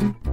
Mm-hmm.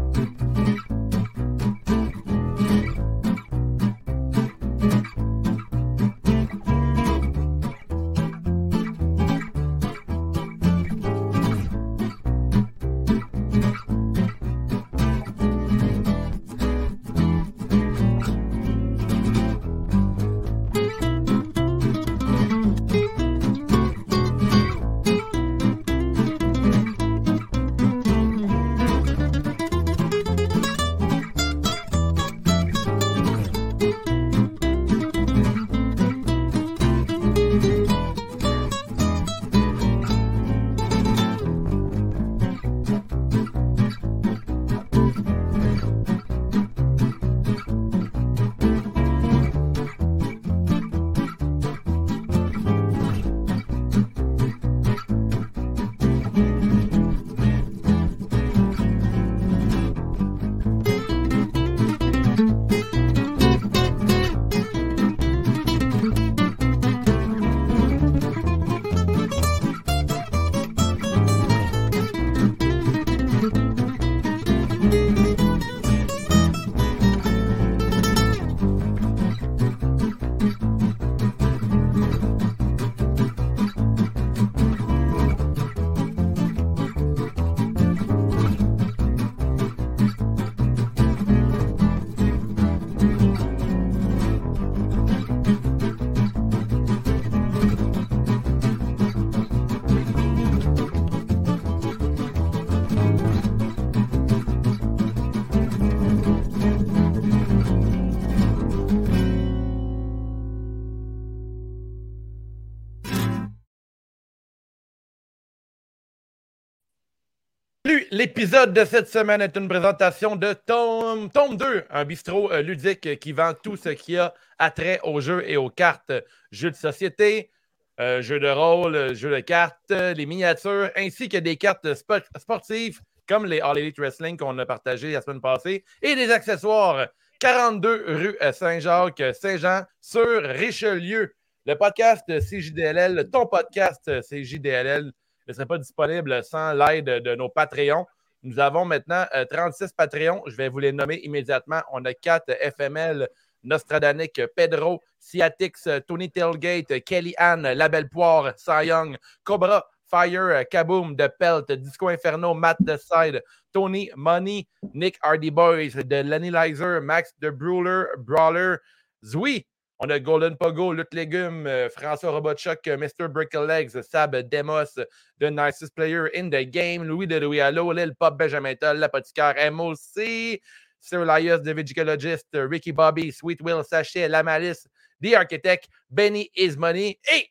L'épisode de cette semaine est une présentation de Tome, Tome 2, un bistrot euh, ludique qui vend tout ce qui a attrait aux jeux et aux cartes, jeux de société, euh, jeux de rôle, jeux de cartes, les miniatures, ainsi que des cartes sportives comme les All Elite Wrestling qu'on a partagé la semaine passée et des accessoires. 42 rue Saint-Jacques, Saint-Jean, sur Richelieu. Le podcast CJDLL, ton podcast CJDLL ne serait pas disponible sans l'aide de nos Patreons. Nous avons maintenant 36 euh, Patreons. Je vais vous les nommer immédiatement. On a 4 FML, Nostradanic, Pedro, Ciatix, Tony Tailgate, Kelly Ann, La Belle Poire, Cy Young, Cobra, Fire, Kaboom, The Pelt, Disco Inferno, Matt The Side, Tony, Money, Nick Hardy Boys, The Lennylizer, Max The Brawler, Brawler, Zui, on a Golden Pogo, Lutte Légumes, euh, François Robotchuk, euh, Mr. Legs, Sab Demos, The Nicest Player in the Game, Louis de Louis Allo, Lil Pop, Benjamin Toll, L'Apothicaire, MOC, Sir Elias, The Vigicologist, Ricky Bobby, Sweet Will, Sachet, La Malice, The Architect, Benny Is Money et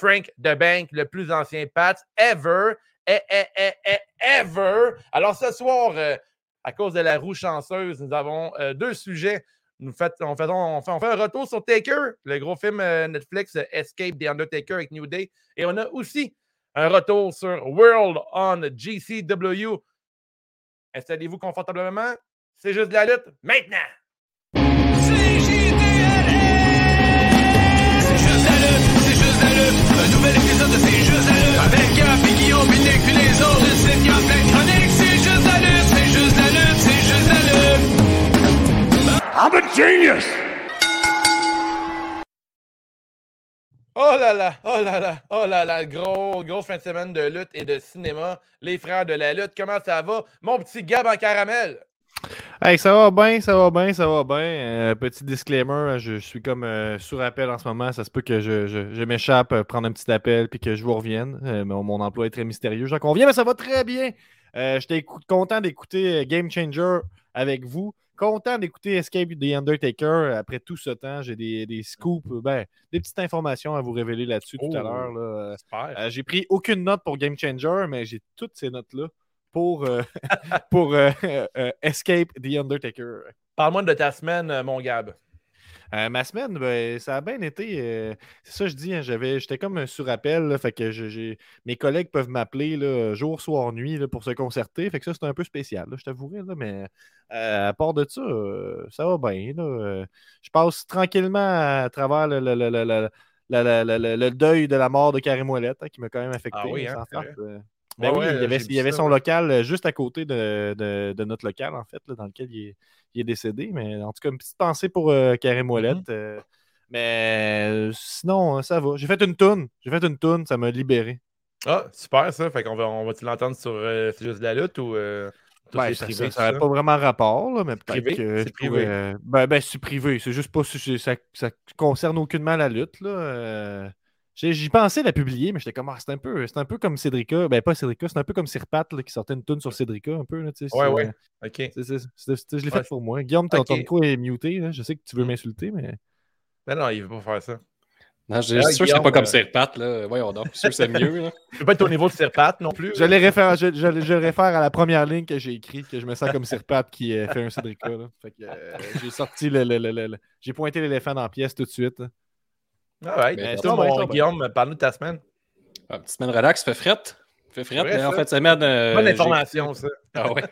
Frank the Bank, le plus ancien Pat ever, eh, eh, eh, ever. Alors ce soir, euh, à cause de la roue chanceuse, nous avons deux sujets nous fait, on, fait, on, fait, un retour sur Taker, le gros film euh, Netflix euh, Escape the Undertaker avec New Day. Et on a aussi un retour sur World on GCW. Installez-vous confortablement. C'est juste de la lutte maintenant. Un nouvel épisode de C'est juste la lutte. Avec Gap et Guillaume, puis les autres. C'est I'm a genius! Oh là là, oh là là, oh là là, gros, gros fin de semaine de lutte et de cinéma. Les frères de la lutte, comment ça va? Mon petit Gab en caramel. Hey, ça va bien, ça va bien, ça va bien. Euh, petit disclaimer, je, suis comme euh, sur appel en ce moment. Ça se peut que je, je, m'échappe, euh, prendre un petit appel puis que je vous revienne. Mon, mon, emploi est très mystérieux, j'en conviens, mais ça va très bien. J'étais content d'écouter Game Changer avec vous content d'écouter Escape the Undertaker après tout ce temps. J'ai des, des, scoops, ben, des petites informations à vous révéler là-dessus tout à l'heure. Là. Euh, j'ai pris aucune note pour Game Changer, mais j'ai toutes ces notes-là pour, euh, pour euh, Escape the Undertaker. Parle-moi de ta semaine, mon Gab. Euh, ma semaine, ben, ça a bien été. Euh, c'est ça, je dis. Hein, j'avais, j'étais comme un surappel. fait que j'ai, mes collègues peuvent m'appeler jour, soir, nuit pour se concerter. Fait que ça, c'est un peu spécial, je t'avouerai. mais euh, à part de ça, ça va bien. je passe tranquillement à travers le, le, le, deuil de la mort de Karim Ouellet, hein, qui m'a quand même affecté. Ah oui, hein, Ben Ouais, oui, ouais, il y avait, il avait ça, son local euh, juste à côté de, de- de notre local, en fait, là, dans lequel il est, il est décédé. Mais en tout cas, une petite pensée pour euh, Karim. Mm-hmm. euh, mais euh, sinon, ça va. J'ai fait une toune. J'ai fait une toune, ça m'a libéré. Ah, super ça. Fait qu'on va, on va-tu l'entendre sur euh, C'est juste de la lutte ou Ben, c'est ça privé, ça n'aurait pas vraiment rapport, là, mais peut-être que. C'est privé. Ben, ben, c'est privé. C'est juste pas. Ça, ça concerne aucunement la lutte. Là. Euh, j'ai- J'y pensais la publier, mais j'étais comme. Ah, c'est un, peu, c'est un peu comme Cédrica. Ben, pas Cédrica, c'est un peu comme Sirpat là, qui sortait une toune sur Cédrica, un peu. Là, tu sais, Ouais, ouais. OK. c'est- c'est- je l'ai Ouais. fait pour moi. Guillaume, ton, Ok. ton micro est muté. là. Je sais que tu veux Mm. m'insulter, mais. Mais non, il veut pas faire ça. Non, je Ah, suis sûr que c'est pas comme euh, Serpat, là. Voyons donc. Je suis sûr que c'est mieux, là. Peux pas être au niveau de Serpat non plus. Je, les réfère, je, je- je réfère à la première ligne que j'ai écrite, que je me sens comme Sirpat qui euh, fait un Cédrica. là. Fait que, euh, j'ai sorti le. le- le- le- le- J'ai pointé l'éléphant dans la pièce tout de suite. là. Ah ouais. Mais Toi, mon. Guillaume, parle-nous de ta semaine. Ah, petite semaine relax, fait frette. Fait frette. mais en ça. fait, semaine. euh, Bonne information, ça. Ah ouais.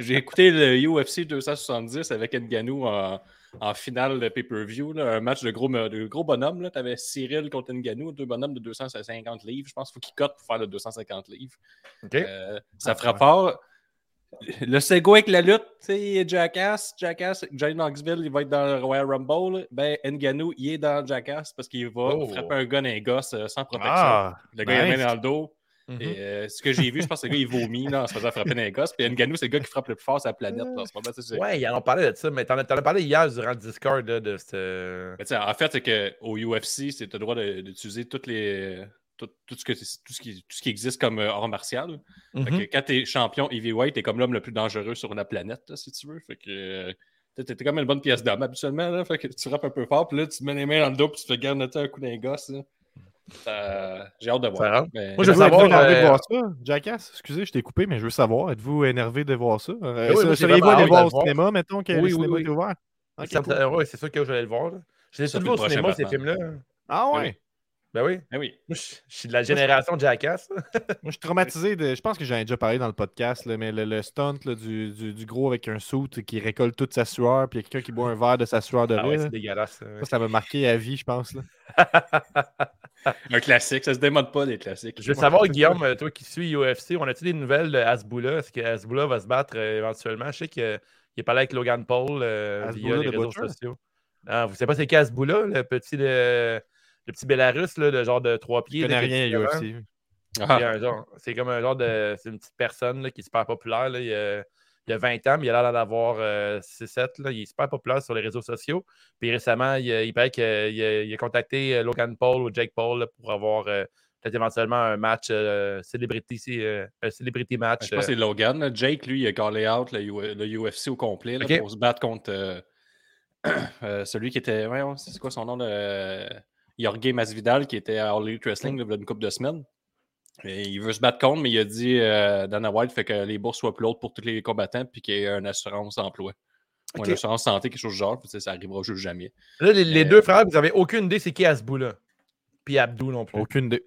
J'ai écouté le UFC 270 avec Nganou en, en finale de pay-per-view. là, Un match de gros, de gros bonhommes. Tu avais Cyril contre Nganou, deux bonhommes de 250 livres. Je pense qu'il faut qu'il cote pour faire le 250 livres. OK. Euh, ça Ah, fera ouais. fort. Le Sego avec la lutte, tu sais, Jackass, Jackass, Johnny Knoxville, il va être dans le Royal Rumble. Ben, Nganou, il est dans Jackass parce qu'il va Oh. frapper un gun et un gosse euh, sans protection. Ah, le gars, il a nice. main dans le dos. Mhm. Et euh, ce que j'ai vu, je pense que le gars, il vomit là, en se faisant frapper dans les gosses. Puis Nganou, c'est le gars qui frappe le plus fort sur la planète. En ce moment. C'est- Ouais, ils en ont parlé de ça, mais t'en as, parlé hier durant le Discord là, de cette. En fait, c'est qu'au UFC, as le droit d'utiliser toutes les. Tout, tout ce que, tout, ce qui, tout ce qui existe comme euh, art martial. Fait que Mhm. quand t'es champion heavyweight, t'es comme l'homme le plus dangereux sur la planète, là, si tu veux. Fait que euh, t'es comme une bonne pièce d'homme habituellement. Là, fait que tu rappes un peu fort, puis là, tu te mets les mains dans le dos, puis tu te fais garder un coup d'un gosse. J'ai hâte de Ça voir. Mais- Moi, je veux savoir, énervé de euh, voir ça, Jackass? Excusez, je t'ai coupé, mais je veux savoir. Êtes-vous énervé de voir ça? Euh, oui, j'ai Seriez-vous allé voir au voir. cinéma, mettons, que Oui, le oui, cinéma oui. ouvert? Ok, Ça me- cool. euh, ouais, c'est sûr que je vais aller le voir. les Ça, toujours au cinéma, ces films-là. Ah Oui. ouais? Ben oui. Ah oui. Moi, je, je suis de la génération Jackass. Moi, je suis traumatisé de. Je pense que j'en ai déjà parlé dans le podcast, là, mais le, le stunt là, du, du, du gros avec un suit qui récolte toute sa sueur, puis il y a quelqu'un qui boit un verre de sa sueur de Ah ouais, c'est dégueulasse. ça, ouais. Ça, m'a marqué à vie, je pense. Là. Un classique, ça se démode pas des classiques. Je veux savoir, Guillaume, euh, toi qui suis UFC, on a-tu des nouvelles de Hasbula? Est-ce que Hasbula va se battre euh, éventuellement? Je sais qu'il est parlé avec Logan Paul euh, via les de réseaux Butcher? sociaux. Ah, vous savez pas c'est qui Hasbula, le petit, le, le petit Bélarus, là, de genre de trois pieds? Je connais rien à 19 ans? UFC. Ah, Il y a un genre- C'est comme un genre de. C'est une petite personne là, qui est super populaire. là. Il, a, il a 20 ans, mais il a l'air d'en avoir euh, 6-7. là. Il est super populaire sur les réseaux sociaux. Puis récemment, il, a- il paraît qu'il a, il a- contacté euh, Logan Paul ou Jake Paul là, pour avoir euh, peut-être éventuellement un match euh, celebrity, euh, un celebrity match. je pense que c'est Logan. là. Jake, lui, il a callé out le, U- le UFC au complet pour se battre contre euh, euh, celui qui était. Ouais, ouais, c'est quoi son nom? Le... Jorge Masvidal, qui était à All Elite Wrestling il y a une couple de semaines. Et il veut se battre contre, mais il a dit euh, Dana White fait que les bourses soient plus hautes pour tous les combattants puis qu'il y ait une assurance emploi. Ou une assurance santé, quelque chose du genre, puis ça arrivera juste jamais. Là, les, les Euh, deux frères, vous n'avez aucune idée c'est qui Hasbula. Puis Abdou non plus. Aucune idée.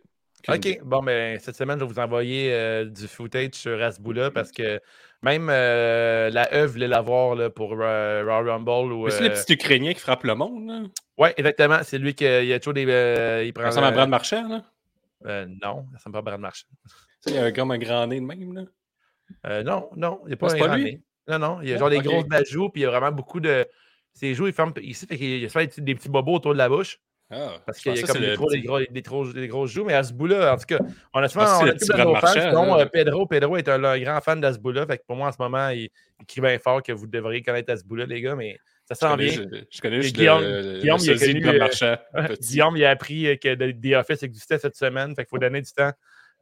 OK. Bon, ben, cette semaine, je vais vous envoyer euh, du footage sur Hasbula parce que même euh, la E voulait l'avoir là, pour euh, Royal Rumble. Ou, c'est euh, le petit Ukrainien qui frappe le monde. Ouais, exactement. C'est lui qui a, il a toujours des. euh, il prend, Ça ressemble à euh, Brad Marchand. Là. euh, non, ça ressemble pas à Brad Marchand. Il a comme un grand nez de même. Là. Euh, non, non, il n'est pas Ah, un pas grand lui? nez. Non, non, il a Ah, genre des grosses bajoux, puis il y a vraiment beaucoup de. Ses joues, il ferme ici, fait qu'il y a souvent des petits, des petits bobos autour de la bouche. Ah, Parce qu'il y a comme des, trop, des, gros, des, trop- des grosses joues, mais Asboula, en tout cas, on a souvent on a de nos fans, là. euh, Pedro. Pedro est un, un grand fan d'Asboula, fait que pour moi, en ce moment, il, il crie bien fort que vous devriez connaître Asboula, les gars, mais ça sent bien. je, je connais juste Guillaume- le, Guillaume, le il de euh, Marchand. Guillaume, il a appris euh, que The Office existait cette semaine, fait qu'il faut donner du temps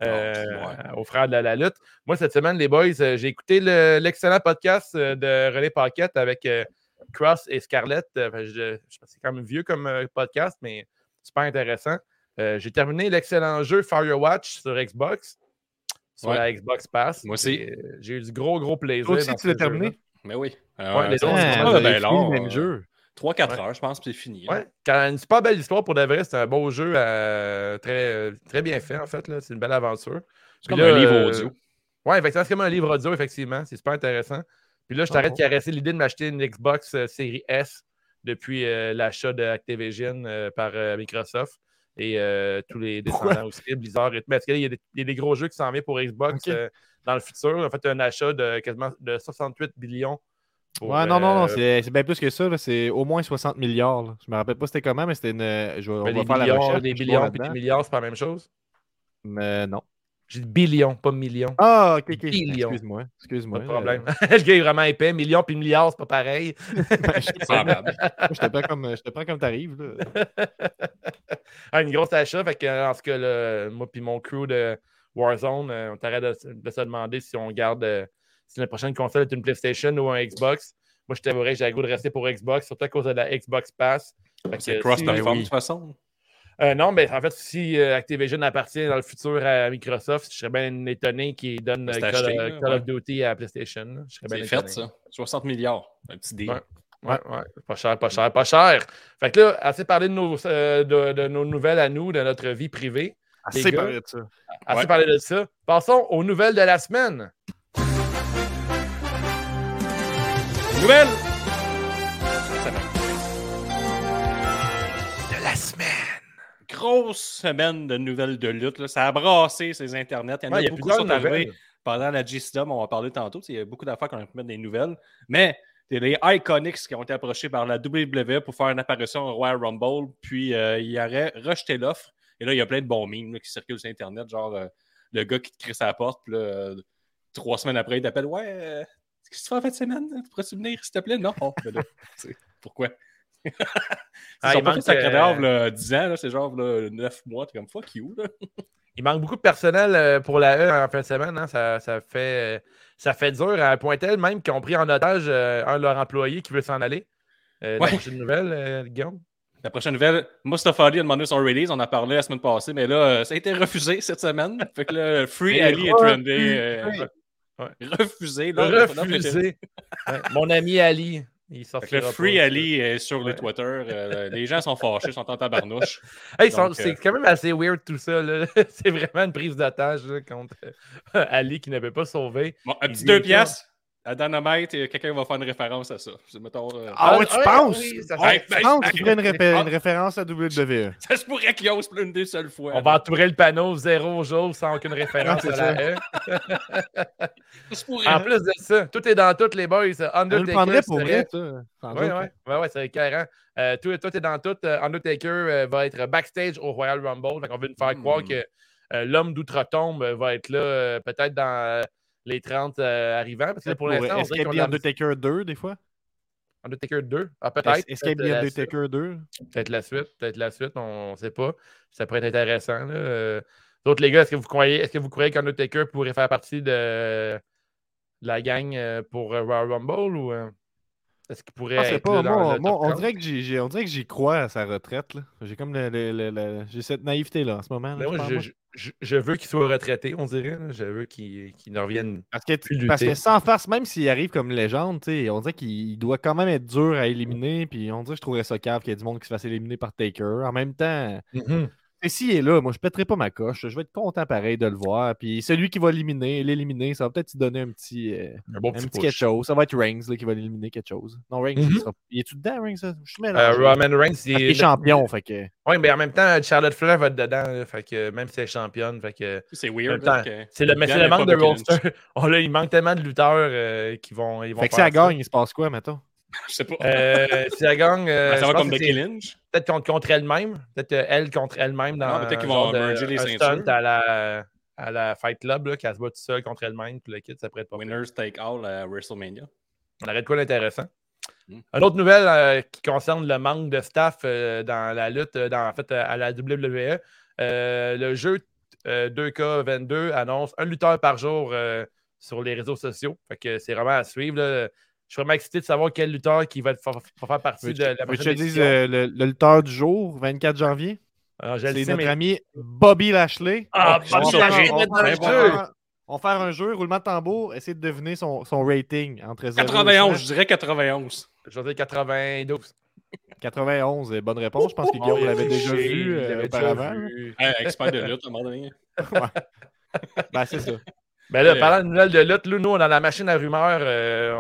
euh, ouais. aux frères de la, la lutte. Moi, cette semaine, les boys, euh, j'ai écouté le- l'excellent podcast euh, de René Paquette avec euh, Cross et Scarlett. Euh, je, je que c'est quand même vieux comme euh, podcast, mais super intéressant. Euh, j'ai terminé l'excellent jeu Firewatch sur Xbox, sur Ouais. la Xbox Pass. Moi aussi. Et, euh, J'ai eu du gros, gros plaisir. Toi aussi, dans tu l'as terminé? Mais oui. Ouais, Euh, les c'est autres, c'est pas le même jeu. 3-4 Ouais. heures, je pense, puis c'est fini. Ouais, quand- une super belle histoire pour de vrai. C'est un beau jeu, euh, très, très bien fait en fait. là. C'est une belle aventure. C'est Puis comme là, un livre euh, audio. Ouais, effectivement, c'est comme un livre audio, effectivement. C'est super intéressant. Puis là, je t'arrête Oh. de caresser l'idée de m'acheter une Xbox euh, série S depuis euh, l'achat de Activision euh, par Microsoft. et tous les descendants aussi, Blizzard. Et, parce qu'il y, a y a des gros jeux qui s'en viennent pour Xbox dans le futur. En fait, un achat de quasiment de 68 billions. pour, Ouais, non, non, non, c'est bien plus que ça. C'est au moins 60 milliards. là. Je me rappelle pas c'était comment, mais c'était une. Je, on va des faire la recherche. des billions puis des milliards, c'est pas la même chose? Mais non. J'ai dit billions, pas millions. Ah, ok, ok. Billions. Excuse-moi. Pas Excuse-moi. de problème. le gars est vraiment épais. Millions puis milliards, c'est pas pareil. Moi, je te prends comme, je te prends comme t'arrives. là. Ah, une grosse achat. Fait que, en ce là, moi puis mon crew de Warzone, euh, on t'arrête de, de se demander si on garde euh, si la prochaine console est une PlayStation ou un Xbox. Moi, je t'avouerais que j'ai le goût de rester pour Xbox, surtout à cause de la Xbox Pass. Que, C'est si- cross-platform, oui. de toute façon. Euh, non, mais en fait, si euh, Activision appartient dans le futur à Microsoft, je serais bien étonné qu'ils donnent euh, Call, acheté, Call of Duty à PlayStation. C'est fait, ça. 60 milliards. Un petit deal. Ouais. Ouais, ouais. Pas cher, pas cher, pas cher. Fait que là, assez parlé de nos, euh, de, de nos nouvelles à nous, de notre vie privée. Assez parlé de ça. Assez Ouais. parlé de ça. Passons aux nouvelles de la semaine. Nouvelle! Grosse semaine de nouvelles de lutte. là. Ça a brassé ces internets. Il y en a Ouais, il y a beaucoup qui sont arrivés pendant la G-Sdom. On va parler tantôt. Il y a beaucoup d'affaires qu'on a pu mettre des nouvelles. Mais il y a les Iconics qui ont été approchés par la WWE pour faire une apparition au Royal Rumble. Puis euh, ils auraient rejeté l'offre. Et là, il y a plein de bons memes là, qui circulent sur Internet. Genre euh, le gars qui te crie sa porte. Puis là, euh, trois semaines après, il t'appelle Ouais, qu'est-ce que tu fais en fin de semaine? Tu pourrais-tu venir, s'il te plaît Non. Oh, ben là, pourquoi? Ah, Ils il ont pas fait manque, sa euh, cadavre là, 10 ans, là, c'est genre là, 9 mois, t'es comme fuck you. Là. Il manque beaucoup de personnel euh, pour la E en fin de semaine. hein. Ça, ça fait, euh, ça fait dur à un point tel même qu'ils ont pris en otage euh, un de leurs employés qui veut s'en aller. Euh, Ouais. La prochaine nouvelle, Guillaume? La prochaine nouvelle, Mustafa Ali a demandé son release, on en a parlé la semaine passée, mais là, ça a été refusé cette semaine. Fait que là, Free Ali est trendé. euh, refusé. refusé. Là, non, non, Refusé. Ouais, Mon ami Ali, il le Free. Ali est sur les Ouais. Twitter. euh, les gens sont fâchés, sont en tabarnouche. Hey, Donc, c'est euh, quand même assez weird tout ça. c'est vraiment une prise là, contre euh, Ali qui n'avait pas sauvé. Bon, un petit deux piastres. À Dynamite, euh, quelqu'un va faire une référence à ça. Mettons, euh, Ah ouais, tu ouais, penses? oui, ça Ah, fait- tu penses ben, qu'il ferait une, réfé- ah. une référence à WWE? Ça se pourrait qu'il ose plus une des seules fois. On va entourer le panneau zéro jour sans aucune référence Ouais, à la E. Ça se pourrait. En plus de ça, tout est dans tout, les boys. On le Undertaker prendrait pour vrai, ça. Oui, oui, ouais, ouais, c'est écœurant. Euh, tout, tout est dans tout. Euh, Undertaker euh, va être backstage au Royal Rumble. Donc, on veut nous faire Hmm. croire que euh, l'homme d'outre-tombe euh, va être là euh, peut-être dans euh, les 30 euh, arrivants. Parce que là, pour l'instant, the a Undertaker 2, des fois? Undertaker 2. Ah, peut-être. Escape peut-être the la Undertaker 2. suite, Peut-être la suite. Peut-être la suite. On ne sait pas. Ça pourrait être intéressant. là. Euh, D'autres, les gars, est-ce que vous croyez, est-ce que vous croyez qu'Undertaker pourrait faire partie de, de la gang euh, pour Royal Rumble ou est-ce qu'il pourrait Ah, être pas, là moi, on, 30? dirait que j'ai- on dirait que j'y crois à sa retraite. là. J'ai comme le, le- le- j'ai cette naïveté-là en ce moment. là, Ben, je moi, je, je- je- je veux qu'il soit retraité, on dirait. là. Je veux qu'il qu'il ne revienne. Parce que, plus parce que sans farce, même s'il arrive comme légende, on dirait qu'il doit quand même être dur à éliminer. Puis on dirait que je trouverais ça cave qu'il y ait du monde qui se fasse éliminer par Taker. En même temps, et s'il est là, moi je pèterai pas ma coche. Je vais être content pareil de le voir. Puis celui qui va l'éliminer, l'éliminer, ça va peut-être lui donner un petit, euh, Un bon un petit quelque chose. Ça va être Reigns là, qui va l'éliminer quelque chose. Non, Reigns, il Mhm. sera. Il est-tu dedans, Reigns? Je suis Euh. Roman Reigns, qu'il est il champion, fait que. Oui, mais en même temps, Charlotte Flair va être dedans. là, fait que même si elle est championne. Fait que C'est weird. c'est le, mais le manque de roster. Oh, là, il manque tellement de lutteurs euh, qui vont, ils vont Fait que ça. gagne, il se passe quoi, mettons? Je sais pas. Euh, si elle gagne, euh, Ben, ça va comme Becky Lynch. peut-être contre, contre elle-même. Peut-être euh, elle contre elle-même dans peut-être qu'ils vont merger les un ceintures. stunt à la, à la Fight Club, qu'elle se bat toute seule contre elle-même. Puis le kit, ça pourrait être pas. Winners take all à WrestleMania. On arrête quoi d'intéressant. Mm. Une autre nouvelle qui concerne le manque de staff dans la lutte, dans, en fait, à la WWE. Le jeu euh, 2K22 annonce un lutteur par jour sur les réseaux sociaux. Fait que c'est vraiment à suivre. là. Je suis vraiment excité de savoir quel lutteur qui va, fa- va faire partie de la que je te prochaine euh, le, le lutteur du jour, 24 janvier? Ah, C'est notre mais- ami Bobby Lashley. Ah, On Bobby va Lashley on va On va faire un jeu, roulement de tambour, essayer de deviner son, son rating entre 0 et 91, 100. je dirais 91. Je vais dire 92. 91, euh, bonne réponse. Je pense que Guillaume Oh, l'avait déjà vu il euh, auparavant. Hey, expert de lutte, à un moment donné. Ben, c'est ça. Ben là, Ouais. parlant de nouvelles de lutte, là, nous, on est dans la machine à rumeurs. euh,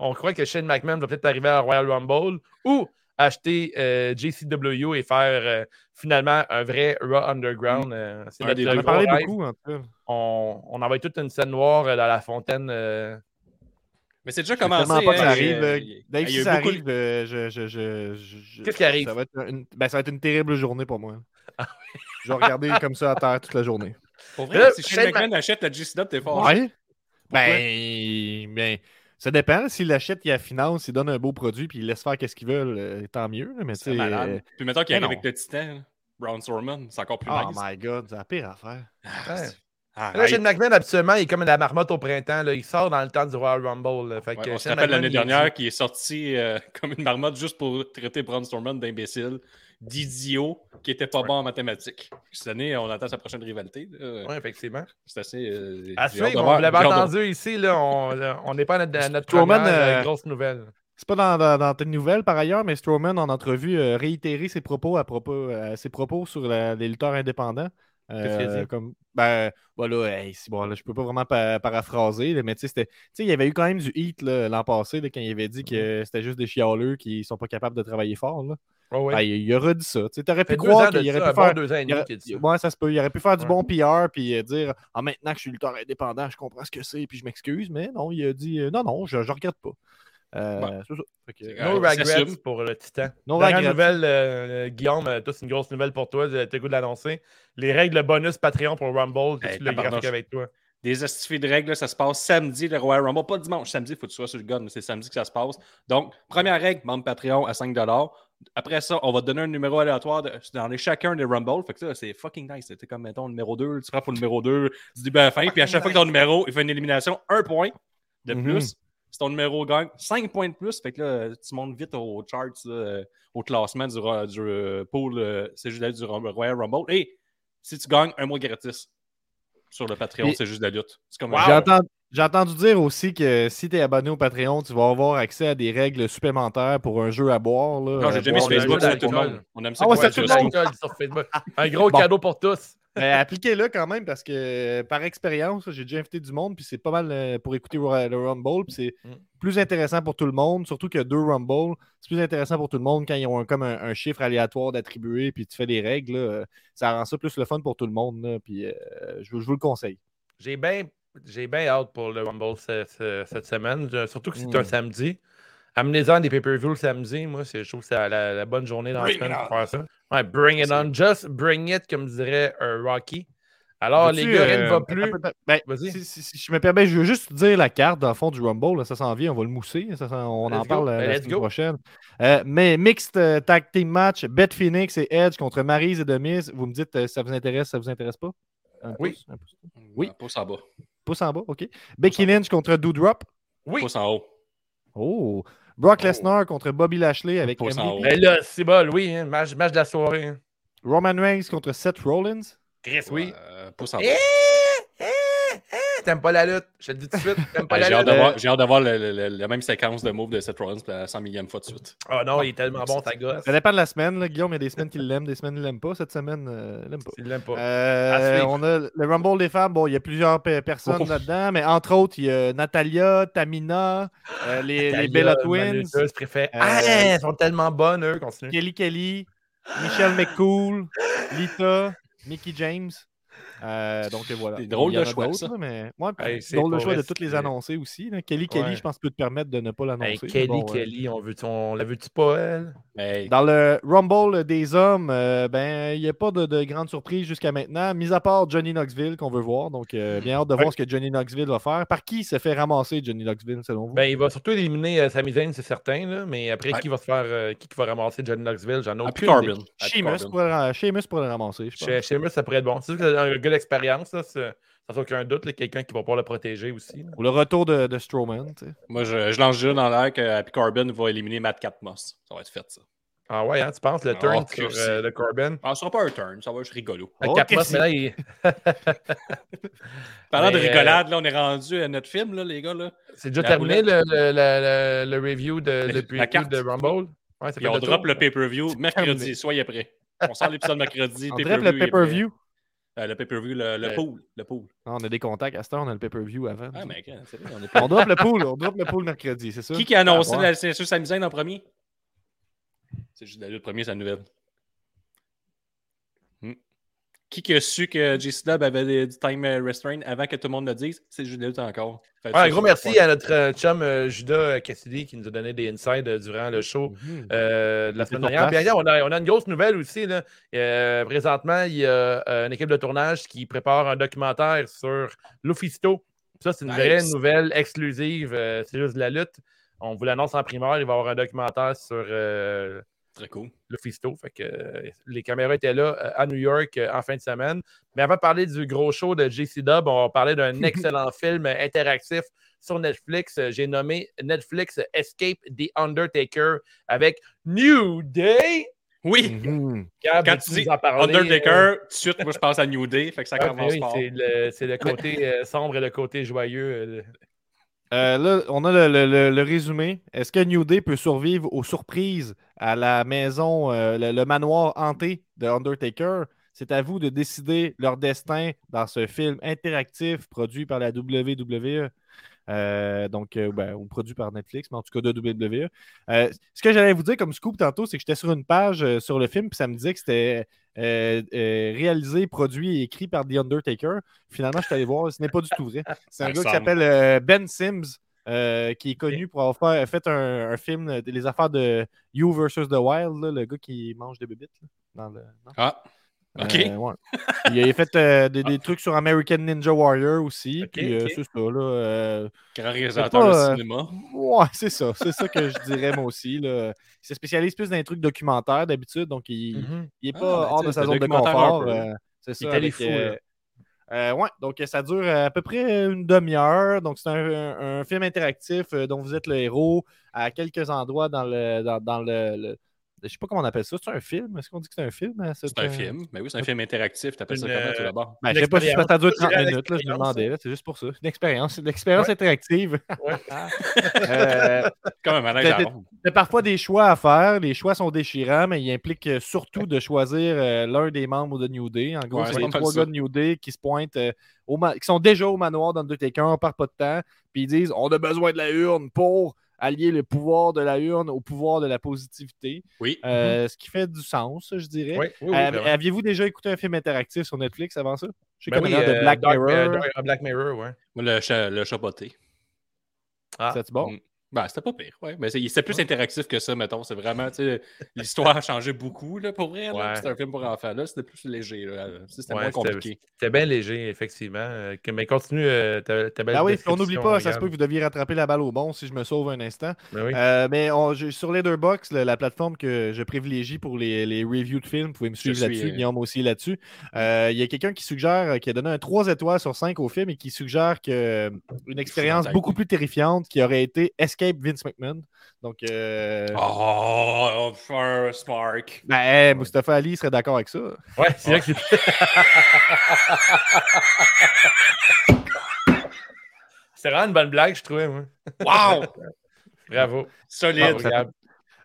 on, croit que Shane McMahon va peut-être arriver à Royal Rumble ou acheter euh, JCW et faire euh, finalement un vrai Raw Underground. Euh, c'est des On deux. a gros parlé rêve. beaucoup, en cas. On, on envoie toute une scène noire euh, dans la fontaine. euh, Mais c'est déjà commencé. pas que ça hein, arrive. euh, euh, il y a- Dave, si ça beaucoup de- arrive, euh, je, je, je, je- je- Qu'est-ce qui arrive? Ça va, être une, ben, ça va être une terrible journée pour moi. Ah Je vais regarder comme ça à terre toute la journée. Pour vrai, Là, si Shane McMahon achète la GCW, t'es fort. Ouais. Ben, ben, ça dépend. S'il l'achète, il a finance, il donne un beau produit, puis il laisse faire qu'est-ce qu'ils veulent, euh, tant mieux. Mais C'est malade. euh, Puis mettons qu'il mais arrive avec le titan, Braun Strowman, c'est encore plus oh nice. my god, c'est la pire affaire. Ah, Ouais. Là. Shane McMahon, habituellement, il est comme la marmotte au printemps. là. Il sort dans le temps du Royal Rumble. là. Fait que Ouais, on se rappelle l'année dernière qu'il est sorti euh, comme une marmotte juste pour traiter Braun Strowman d'imbécile, d'idiot, qui était pas bon en mathématiques. Cette année, on attend sa prochaine rivalité. Oui, effectivement. C'est assez. euh, À suivre, on l'avait de- entendu ici. Là, on n'est pas à notre, notre Strowman, première, euh, euh, grosse nouvelle. C'est pas dans, dans, dans tes nouvelles par ailleurs, mais Strowman en entrevue a réitéré ses propos à propos, euh, ses propos sur la- les lutteurs indépendants. Qu'est-ce qu'il a Euh, dit? comme, ben, voilà, hey, bon, là, je peux pas vraiment pa- paraphraser, là, mais tu sais, c'était- tu sais, il y avait eu quand même du hit l'an passé là, quand il avait dit que c'était juste des chialeux qui sont pas capables de travailler fort. Là. Oh, ouais. Ben, il, aurait dit ça. Tu Ça pu croire qu'il aurait pu bon faire. deux ans et il demi aurait- qu'il dit ça. Ouais, ça se peut. Il aurait pu faire du Ouais. bon PR puis euh, dire Ah, maintenant que je suis lutteur indépendant, je comprends ce que c'est puis je m'excuse. Mais non, il a dit euh, Non, non, je, je regrette pas. Euh, ça. Que, euh, No regrets pour le Titan. No Dernière regrets. nouvelle, euh, Guillaume, toi, c'est une grosse nouvelle pour toi. Le goût de l'annoncer. Les règles bonus Patreon pour Rumble, Hey, tu le graphique avec toi? Des astifiés de règles, ça se passe samedi, le Royal Rumble. Pas dimanche, samedi, il faut que tu sois sur le gun, mais c'est samedi que ça se passe. Donc, première règle, membre Patreon à 5 Après ça, on va te donner un numéro aléatoire de- dans les, chacun des Rumble. Fait que ça, c'est fucking nice. C'était comme, mettons, numéro 2, tu prends pour le numéro 2 du début à la fin. Puis à chaque fois que ton numéro, il fait une élimination, un point de Mhm. plus. Si ton numéro gagne 5 points de plus, fait que là, tu montes vite aux charts, là, euh, au classement du, ro- du euh, pool euh, c'est juste la lutte du Royal Rumble. Et si tu gagnes, un mois gratis sur le Patreon, Et- c'est juste de la lutte. C'est comme Wow. J'ai entendu, dire aussi que si tu es abonné au Patreon, tu vas avoir accès à des règles supplémentaires pour un jeu à boire. Là, Non, j'ai Euh, déjà mis sur Facebook, c'est tout le monde. On aime ça. Ah ouais, c'est tout le monde. Sur Facebook. Un gros Bon. cadeau pour tous. Mais appliquez-le quand même parce que euh, par expérience, j'ai déjà invité du monde, puis c'est pas mal euh, pour écouter le Rumble, puis c'est Mm. plus intéressant pour tout le monde, surtout que deux Rumble, c'est plus intéressant pour tout le monde quand ils ont un- comme un, un chiffre aléatoire d'attribuer, puis tu fais des règles, là, euh, ça rend ça plus le fun pour tout le monde, là, puis euh, je, vous- je vous le conseille. J'ai bien j'ai bien hâte pour le Rumble ce- ce- cette semaine, Je- surtout que c'est Mm. un samedi. Amenez-en des pay-per-view le samedi. Moi, c'est- je trouve que c'est la, la bonne journée dans la Bring semaine it pour on. faire ça. Ouais, bring it on. Just bring it, comme dirait un Rocky. Alors, les gars, rien ne euh, va plus. ben, Vas-y. si, si- si je me permets, je veux juste dire la carte dans le fond du Rumble, là, ça s'en vient, on va le mousser, ça on en Let's parle go. euh, Ben, la let's semaine go. prochaine. Euh, mais Mixed euh, Tag Team Match, Beth Phoenix et Edge contre Maryse et Demise, vous me dites euh, ça vous intéresse, ça vous intéresse pas? Un Oui. pouce, un pouce. Oui. Pouce en bas. Pouce en bas, OK. Becky Lynch contre Doudrop. Oui. Pouce en haut. Oh. Brock Oh. Lesnar contre Bobby Lashley avec Pouce en MVP. haut. Ben là, c'est bon, oui. Hein, match, match de la soirée. hein. Roman Reigns contre Seth Rollins. Chris, oui. Euh, pouce en bas. Eh, T'aimes pas la lutte. Je te le dis tout de suite. T'aimes pas la J'ai hâte lutte. d'avoir- j'ai hâte la même séquence de move de Seth Rollins la 100 millième fois de suite. Oh non, il est tellement bon, ta gosse. Ça dépend de la semaine. là. Guillaume, il y a des semaines qu'il l'aime, des semaines qu'il l'aime pas. Cette semaine, euh, il l'aime pas. Il l'aime pas. Euh, À on a le Rumble des femmes. Bon, il y a plusieurs pe- personnes là-dedans, mais entre autres, il y a Natalia, Tamina, euh, les, les Talia, Bella Twins. Euh, Ah, elles sont tellement bonnes, eux. Continue. Kelly Kelly, Michelle McCool, Lita, Mickey James. Euh, donc voilà. En de a choix, ça. mais ouais, Hey, puis c'est drôle de pour choix de toutes les annoncer aussi. là. Kelly Kelly, je pense, peut te permettre de ne pas l'annoncer. Hey, Kelly, bon, Kelly, on, veut on la veut-tu pas, elle? Dans le Rumble des hommes, euh, ben il n'y a pas de, de grande surprise jusqu'à maintenant, mis à part Johnny Knoxville qu'on veut voir. Donc, euh, bien hâte de voir ce que Johnny Knoxville va faire. Par qui il se fait ramasser Johnny Knoxville, selon vous? Ben, il va surtout éliminer euh, Sami Zayn, c'est certain, là, mais après, Ouais. qui va se faire, euh, qui, va ramasser Johnny Knoxville? J'en ai Happy aucune Sheamus Sheamus pourrait le ramasser, je pense. Moi, ça pourrait être bon. C'est sûr que c'est un gars d'expérience, là, c'est- sans aucun doute, là, quelqu'un qui va pouvoir le protéger aussi. là. Ou le retour de, de Strowman. tu sais. Moi, je, je lance déjà dans l'air que Happy Corbin va éliminer Matt Catmos. Ça va être fait, ça. Ah ouais, hein, tu penses, le Ah, turn sur euh, le Corbin? Ah, ce sera pas un turn, ça va être rigolo. Le Oh, Capmos, que mais là, il- Parlant de Mais, euh, rigolade, là, on est rendu à notre film, là, les gars. Là. c'est déjà La terminé le, le, le- le- le review de, la preview carte. de Rumble? Ouais, ça on le drop tour. le pay-per-view mercredi. Soyez prêts. On sort l'épisode mercredi. On dirait le pay-per-view. Euh, le pay-per-view, le, le Le- pool. Le pool. Ah, On a des contacts à cette heure, on a le pay-per-view avant. Ah, mais c'est vrai, on est pas- On drop le pool, on drop le pool mercredi, c'est ça? Qui qui a annoncé Ah, la signature Sami Zayn en premier? C'est juste la lutte premier, c'est la nouvelle. Qui qui a su que JC Dub avait du time euh, restraint avant que tout le monde le dise? C'est lutte encore. Fait Ah, un gros merci à notre euh, chum euh, Judas Cassidy qui nous a donné des insides euh, durant le show Mhm. euh, de la semaine dernière. Puis on a, on a une grosse nouvelle aussi. Là. Euh, présentement, il y a euh, une équipe de tournage qui prépare un documentaire sur Lufisto. Ça, c'est une Nice. vraie nouvelle exclusive. euh, c'est juste de la lutte. On vous l'annonce en primeur. Il va y avoir un documentaire sur euh, Très cool. Fait que euh, les caméras étaient là euh, à New York euh, en fin de semaine. Mais avant de parler du gros show de JC Dub, on va parler d'un excellent film interactif sur Netflix. J'ai nommé Netflix Escape the Undertaker avec New Day. Oui! Mhm. Gab, Quand tu dis parler, Undertaker, euh? tout de suite, moi, je pense à New Day. Fait que ça Ah, commence oui, fort. c'est le, côté sombre et le côté joyeux. Euh, là, on a le, résumé. Est-ce que New Day peut survivre aux surprises à la maison, euh, le, manoir hanté de Undertaker? C'est à vous de décider leur destin dans ce film interactif produit par la WWE. Euh, donc, ben, ou produit par Netflix, mais en tout cas de WWE. Ce que j'allais vous dire comme scoop tantôt, c'est que j'étais sur une page sur le film, puis ça me disait que c'était euh, euh, réalisé, produit et écrit par The Undertaker. Finalement, je suis allé voir, ce n'est pas du tout vrai. C'est un gars qui s'appelle euh, Ben Sims, euh, qui est connu pour avoir fait, fait un, un film, les affaires de You versus the Wild, là, le gars qui mange des bébites. là, dans le, non? Ah, ok. Euh, ouais. Il a fait euh, des, des trucs sur American Ninja Warrior aussi. Ok, puis euh, ok. c'est ça, là. euh, Grand réalisateur de euh, cinéma. Ouais, c'est ça. C'est ça que je dirais moi aussi. Là. Il se spécialise plus dans les trucs documentaires d'habitude, donc il mhm. n'est Ah, pas ben, hors de sa zone de confort. euh, c'est ça. Il est allé avec, fou, euh, là. euh, ouais, donc ça dure à peu près une demi-heure. Donc c'est un, un- un film interactif euh, dont vous êtes le héros à quelques endroits dans le. Dans, dans le, le- je sais pas comment on appelle ça. C'est un film? Est-ce qu'on dit que c'est un film? euh, C'est un film. Mais oui, c'est un film interactif. T'appelles ça Une, comment tout euh, d'abord? Ben, je sais pas si ça dure Je dirais 30 minutes, là, je me demandais. là, C'est juste pour ça. Une expérience. Une expérience Ouais. interactive. Ouais. Euh, Comme un manège à t'as- ronde. Il y a parfois des choix à faire. Les choix sont déchirants, mais ils impliquent euh, surtout de choisir euh, l'un des membres de New Day. En gros, Ouais, c'est les trois ça. gars de New Day qui se pointent, euh, au ma- qui sont déjà au manoir d'Undertaker, on perd pas de temps, puis ils disent on a besoin de la urne pour allier le pouvoir de la urne au pouvoir de la positivité. Oui. Euh, Ce qui fait du sens, je dirais. Oui, oui, oui, Euh. Aviez-vous déjà écouté un film interactif sur Netflix avant ça? Je sais Ben oui, de euh, Black Dark- Mirror. euh, Dark- Black Mirror, ouais. Le, le chapoté. Ah. C'est bon? Mm. Ben, c'était pas pire, ouais. Mais c'est plus interactif que ça, mettons. C'est vraiment, tu sais, l'histoire a changé beaucoup, là, pour. Ouais. C'est un film pour enfants, là. C'était plus léger, là. C'était Ouais, moins c'était- compliqué. C'était bien léger, effectivement. Euh, mais continue euh, ta, ta belle Ah oui, on n'oublie pas, ça se peut que vous deviez rattraper la balle au bon si je me sauve un instant. Ben oui. Euh, mais on- je- sur Letterboxd, la, la plateforme que je privilégie pour les, les reviews de films, vous pouvez me suivre là-dessus, euh, Guillaume aussi là-dessus. Euh, Il y a quelqu'un qui suggère, euh, qui a donné un 3 étoiles sur 5 au film et qui suggère que euh, une expérience beaucoup plus terrifiante qui aurait été Escape Vince McMahon. Donc, euh, Oh, first mark. ben, hey, Mustafa Ali serait d'accord avec ça. Ouais, c'est vrai que c'est. C'est vraiment une bonne blague, je trouvais, moi. Wow! Bravo. Solide. Bravo, Gab.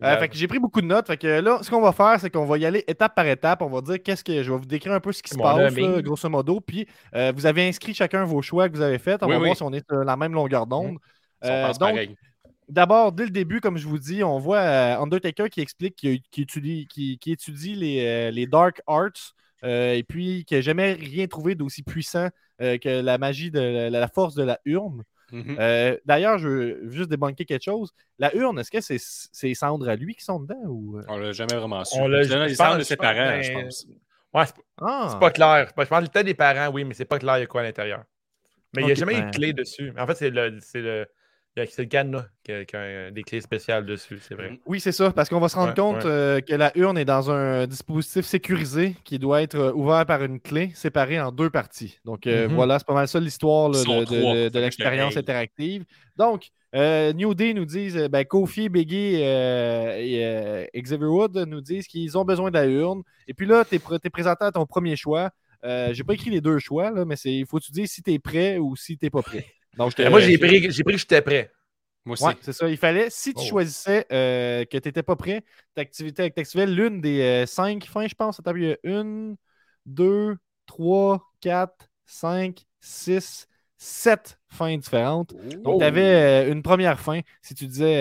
Euh, fait que j'ai pris beaucoup de notes. Fait que là, ce qu'on va faire, c'est qu'on va y aller étape par étape. On va dire qu'est-ce que je vais vous décrire un peu ce qui se Mon passe, là, grosso modo. Puis euh, vous avez inscrit chacun vos choix que vous avez faits. On Oui, va oui. voir si on est sur la même longueur d'onde. On Euh, donc, pareil. D'abord, dès le début, comme je vous dis, on voit euh, Undertaker qui explique qu'il étudie, les, euh, les Dark Arts euh, et puis qu'il n'a jamais rien trouvé d'aussi puissant euh, que la magie de la, la force de la urne. Mhm. Euh, D'ailleurs, je veux juste débunker quelque chose. La urne, est-ce que c'est c'est Sandra à lui qui sont dedans ou. On l'a jamais vraiment su. On l'a- les centres de ses parents, mais- je pense. Ouais, c'est Ah! c'est pas clair. Je pense que peut-être des parents, oui, mais c'est pas clair il y a quoi à l'intérieur. Mais il n'y a jamais eu ben- de clé dessus. En fait, c'est le, c'est le, c'est le cadenas qui a, qui a, euh, des clés spéciales dessus, c'est vrai. Oui, c'est ça, parce qu'on va se rendre Ouais, compte ouais. euh, que la urne est dans un dispositif sécurisé qui doit être euh, ouvert par une clé séparée en deux parties. Donc euh, Mhm. voilà, c'est pas mal ça l'histoire de, l'expérience interactive. Donc, euh, New Day nous disent, euh, ben, Kofi, Biggie euh, et euh, Xavier Wood nous disent qu'ils ont besoin de la urne. Et puis là, tu es, présenté à ton premier choix. Euh, j'ai pas écrit les deux choix, là, mais il faut que tu dises si tu es prêt ou si tu pas prêt. Donc, Euh, moi, euh, j'ai pris, j'ai pris que j'étais prêt. Moi aussi. Ouais, c'est ça. Il fallait, si tu Oh. choisissais euh, que tu n'étais pas prêt, t'activais t'activais l'une des euh, cinq fins, je pense. Il y a une, deux, trois, quatre, cinq, six, sept fins différentes. Donc, Oh. tu avais une première fin si tu disais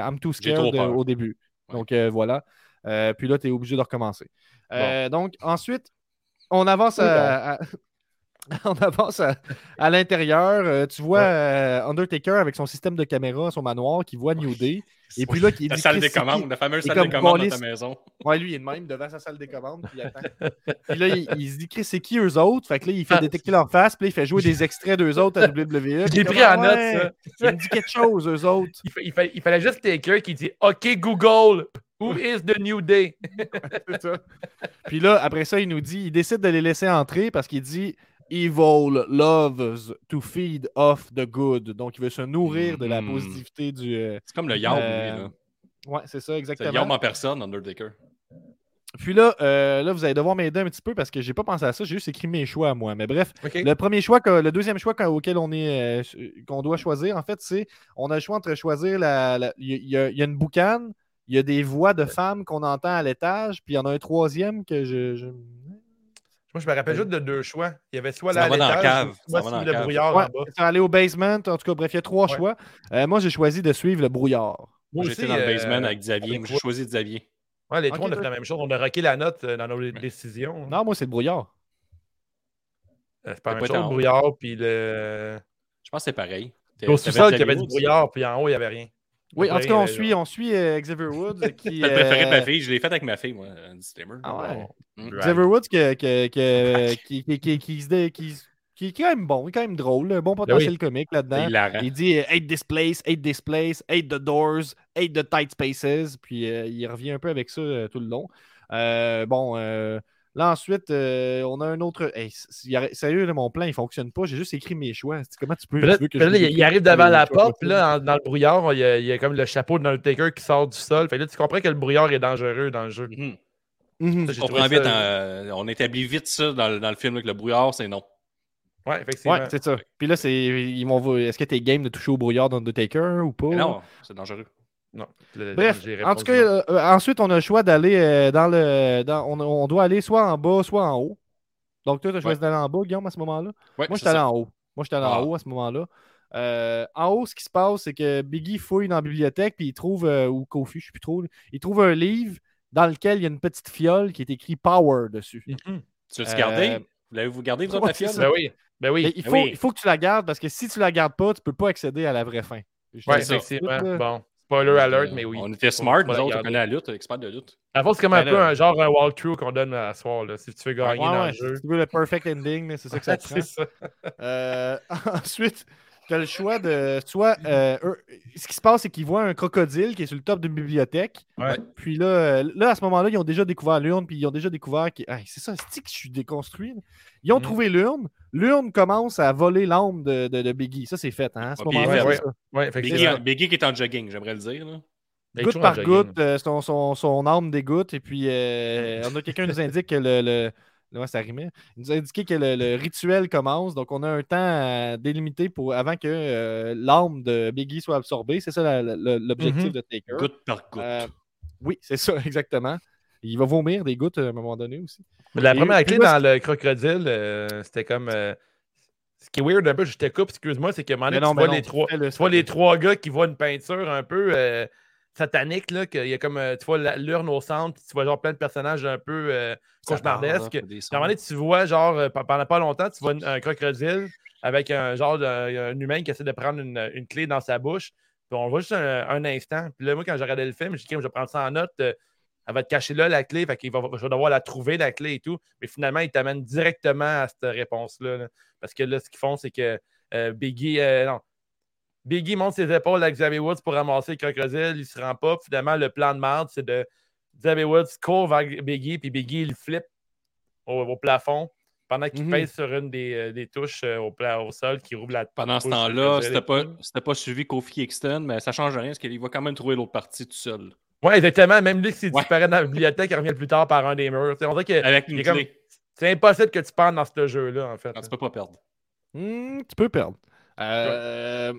euh, I'm too scared euh, au début. Ouais. Donc, euh, voilà. Euh, puis là, tu es obligé de recommencer. Euh, donc, ensuite, on avance à, à- on avance à, à l'intérieur. Euh, tu vois euh, Undertaker avec son système de caméra, son manoir, qui voit New Day. Et puis là, qui La dit salle des commandes, la fameuse salle des commandes dans ta maison. Ouais, lui, il est de même devant sa salle des commandes. Puis, il attend. Puis là, il, il se dit, c'est qui eux autres? Fait que là, il fait Ah. détecter leur face. Puis là, il fait jouer des extraits d'eux autres à WWE. Comme, pris en note, ça. Il me dit quelque chose, eux autres. Il, fa- il fa- il fallait juste quelqu'un qui dit OK, Google, who is the New Day? Ça. Puis là, après ça, il nous dit, il décide de les laisser entrer parce qu'il dit Evil loves to feed off the good. Donc, il veut se nourrir de la Mhm. positivité du. euh, C'est comme le Yard, Euh, lui. là. Ouais, c'est ça, C'est le exactement. Yard en personne, Undertaker. Puis là, euh, là, vous allez devoir m'aider un petit peu parce que j'ai pas pensé à ça, j'ai juste écrit mes choix à moi. Mais bref, OK. le premier choix, que- le deuxième choix que- auquel on est, euh, qu'on doit choisir, en fait, c'est on a le choix entre choisir la. Il y, a- il y a- il y a une boucane, il y a des voix de femmes qu'on entend à l'étage, puis il y en a un troisième que je. je- Moi, je me rappelle juste de deux choix. Il y avait soit Ça va la cave. Ça soit va le cave. brouillard Ouais, en bas. c'est aller au basement. En tout cas, bref, il y a trois Ouais. choix. Euh, moi, j'ai choisi de suivre le brouillard. Moi J'étais aussi, dans le euh, basement avec Xavier. j'ai choisi Xavier. Ouais, les trois, on a fait la même chose. On a rocké la note euh, dans nos décisions. Non, moi, c'est le brouillard. Euh, C'est pas la même pas chose, le brouillard, puis le. Je pense que c'est pareil. T'es- Au sous-sol, il y avait du brouillard, puis en haut, il n'y avait rien. Oui, en tout cas, on suit, on suit euh, Xavier Woods qui. Le préféré de euh, ma fille. Je l'ai fait avec ma fille, moi, un disclaimer. Ah ouais. Mm. Right. Xavier Woods que- que- que- qui, qui, qui, qui se qui- qui est quand même bon, quand même drôle, un bon potentiel comique là-dedans. Il dit euh, hate this place, hate this place, hate the doors, hate the tight spaces. Puis euh, il revient un peu avec ça euh, tout le long. Euh, bon, euh, là ensuite, euh, on a un autre. Hey, sérieux, là, mon plan il fonctionne pas. J'ai juste écrit mes choix. Comment tu peux. Là, tu veux que puis là, je il, arrive devant la porte, puis là, en- dans le brouillard, il y, a, il y a comme le chapeau de Undertaker qui sort du sol. Fait que là, tu comprends que le brouillard est dangereux dans le jeu. Mhm. Mhm. Ça, Je j'ai comprends trouvé vite. ça- hein, on établit vite ça dans, le- dans le film, là, que le brouillard, c'est non. Ouais, effectivement. Ouais, c'est ça. Puis là, c'est, ils vont, est-ce que t'es game de toucher au brouillard d'Undertaker ou pas? Mais non, c'est dangereux. Non, le- Bref, en tout cas, euh, euh, ensuite, on a le choix d'aller euh, dans le. dans- on, on doit aller soit en bas, soit en haut. Donc, toi, tu as choisi Ouais. d'aller en bas, Guillaume, à ce moment-là? Ouais, Moi, c'est j'étais allé en haut. Moi, j'étais allé Ah. en haut à ce moment-là. Euh, en haut, ce qui se passe, c'est que Biggie fouille dans la bibliothèque, puis il trouve, ou Kofi, je sais plus trop, il trouve un livre dans lequel il y a une petite fiole qui est écrit Power dessus. Mhm. Tu l'as-tu Euh, gardé? L'avez-vous gardé, vous la fiole? Ben oui. Ben oui. Il, ben faut, oui. il faut que tu la gardes parce que si tu la gardes pas, tu peux pas accéder à la vraie fin. Je ça effectivement. Bon, spoiler alert, mais oui. On était smart, nous autres, on connaît la lutte, expert de lutte. À fond, c'est comme un Ben peu un genre un walkthrough qu'on donne à soir, là, si tu veux gagner Ouais, dans ouais, le jeu. Si tu veux le perfect ending, c'est ça que ça te prend. Euh, ensuite, tu as le choix de soit. euh, eux- ce qui se passe, c'est qu'ils voient un crocodile qui est sur le top d'une bibliothèque. Ouais. Puis là, euh, là, à ce moment-là, ils ont déjà découvert l'urne, puis ils ont déjà découvert. que Hey, c'est ça, c'est que je suis déconstruit? Ils ont Mhm. trouvé l'urne. L'urne commence à voler l'âme de, de, de Biggie. Ça, c'est fait. Hein, à ce Ouais, puis moment-là, ouais, c'est ça. Ouais, Biggie, qui est en jogging, j'aimerais le dire. là. Goutte par jogging. goutte, euh, son, son, son âme dégoutte. Et puis, euh, on a quelqu'un nous indique que le. le... Ouais, ça rimait. Il nous a indiqué que le, le rituel commence. Donc, on a un temps à délimiter pour, avant que euh, l'âme de Biggie soit absorbée. C'est ça l'objectif Mhm. de Taker. Goutte par goutte. Euh, oui, c'est ça, exactement. Il va vomir des gouttes euh, à un moment donné aussi. Mais la Et- première clé dans le crocodile, euh, c'était comme. ce qui est weird un peu, je te coupe, excuse-moi, c'est que non, tu vois, non, les trois, fais-le, tu vois les trois gars qui voient une peinture un peu satanique, là, qu'il y a comme, euh, tu vois l'urne au centre, puis tu vois genre plein de personnages un peu euh, cauchemardesques. donné, tu vois, genre, euh, pe- pendant pas longtemps, tu vois un crocodile avec un genre de, un humain qui essaie de prendre une, une clé dans sa bouche. Puis on voit juste un, un instant. Puis là, moi, quand j'ai regardé le film, j'ai dit, je vais prendre ça en note. euh, elle va te cacher là, la clé. Fait qu'il va, je vais devoir la trouver, la clé et tout. Mais finalement, ils t'amènent directement à cette réponse-là. là. Parce que là, ce qu'ils font, c'est que euh, Biggie. euh, non. Biggie monte ses épaules à Xavier Woods pour ramasser le crocodile. Il se rend pas. Finalement, le plan de merde, c'est de. Xavier Woods court vers Biggie, puis Biggie, il flippe au, au plafond pendant qu'il Mhm. pèse sur une des, euh, des touches euh, au, sol qui rouvre la Pendant ce temps-là, c'était pas, pas suivi Kofi Kingston, mais ça change rien parce qu'il va quand même trouver l'autre partie tout seul. Ouais, exactement. Même lui, s'il Ouais. disparaît dans la bibliothèque, il revient plus tard par un des murs. On dirait que c'est impossible que tu perdes dans ce jeu-là, en fait. Tu peux pas perdre. Hmm, tu peux perdre. Euh,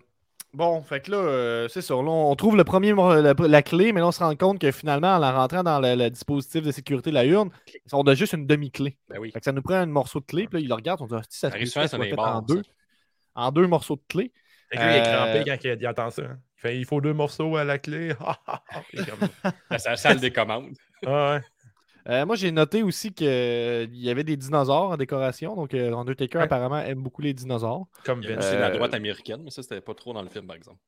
Bon, fait que là, euh, c'est ça. Là, on trouve le premier, la, la clé, mais là, on se rend compte que finalement, en la rentrant dans le, le dispositif de sécurité de la urne, on a juste une demi-clé. Ben oui. Fait que ça nous prend un morceau de clé. Puis là, il le regarde, on dit, Ah, si ça se Ça souvent, ça ça fait en deux, en deux morceaux de clé. Fait que lui, il est Euh, crampé quand il, il entend ça. hein. Il fait il faut deux morceaux à la clé. Comme- Dans sa salle des commandes. Ah ouais. Euh, moi, j'ai noté aussi qu'il y avait des dinosaures en décoration. Donc, euh, Undertaker, Ouais. apparemment, aime beaucoup les dinosaures. Comme Il y a Vince. aussi la Euh, droite américaine, mais ça, c'était pas trop dans le film, par exemple.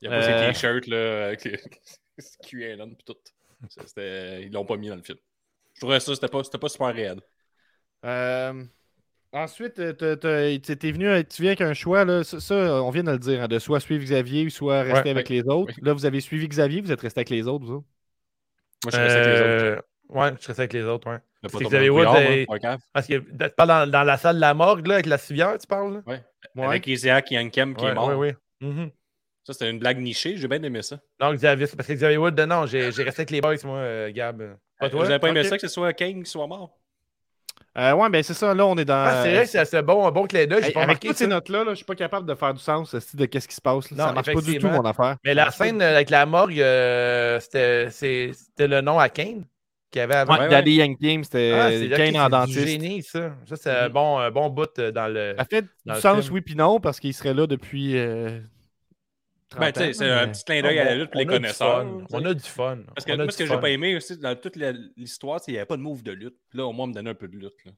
Il y a pas Euh, ces t-shirts, là, avec les QAnon pis tout. Ça, c'était- Ils l'ont pas mis dans le film. Je trouvais ça, c'était pas, c'était pas super réel. Euh, ensuite, euh, t'es venu, tu viens avec un choix. Là, ça, ça, on vient de le dire, hein, de soit suivre Xavier ou soit rester Ouais, avec ouais, les autres. Là, vous avez suivi Xavier, vous êtes resté avec les autres, vous? Moi, je suis resté avec les autres. Euh, Ouais, je restais avec les autres, ouais. Mais c'est pas Xavier Woods, euh. Parce que tu parles dans, dans la salle de la morgue, là, avec la civière, tu parles? Là? Ouais. Ouais. Avec Isaac Yankem qui Ouais, est mort. Oui, oui. Mhm. Ça, c'était une blague nichée. J'ai bien aimé ça. Non, Xavier, parce que Xavier Wood, non, j'ai j'ai resté avec les boys, moi, euh, Gab. Pas toi? Vous avez pas aimé ça que ce soit Kane qui soit mort? Euh, ouais, ben c'est ça. Là, on est dans. Ah, c'est vrai, c'est c'est bon, un bon clin d'œil, j'ai Hey, pas avec toutes ça. ces notes-là, là, je suis pas capable de faire du sens de qu'est-ce qui se passe. là. Non, ça marche pas du tout, mon affaire. Mais la scène euh, avec la morgue, euh, c'était le nom à Kane? Qu'il y avait avant. Ouais. Daddy Yankee, c'était Ah, c'est Kane en c'est dentiste. du génie, ça. Ça, c'est un bon, un bon bout euh, dans le. Ça fait Dans du sens, film. oui, puis non, parce qu'il serait là depuis. Euh, 30 Ben, tu sais, c'est un petit clin d'œil à la lutte pour les connaisseurs. On a du fun. Parce que moi, ce que j'ai pas aimé aussi dans toute l'histoire, c'est qu'il n'y avait pas de move de lutte. Là, au moins, on me donnait un peu de lutte. là.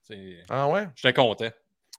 Ah ouais? J'étais content.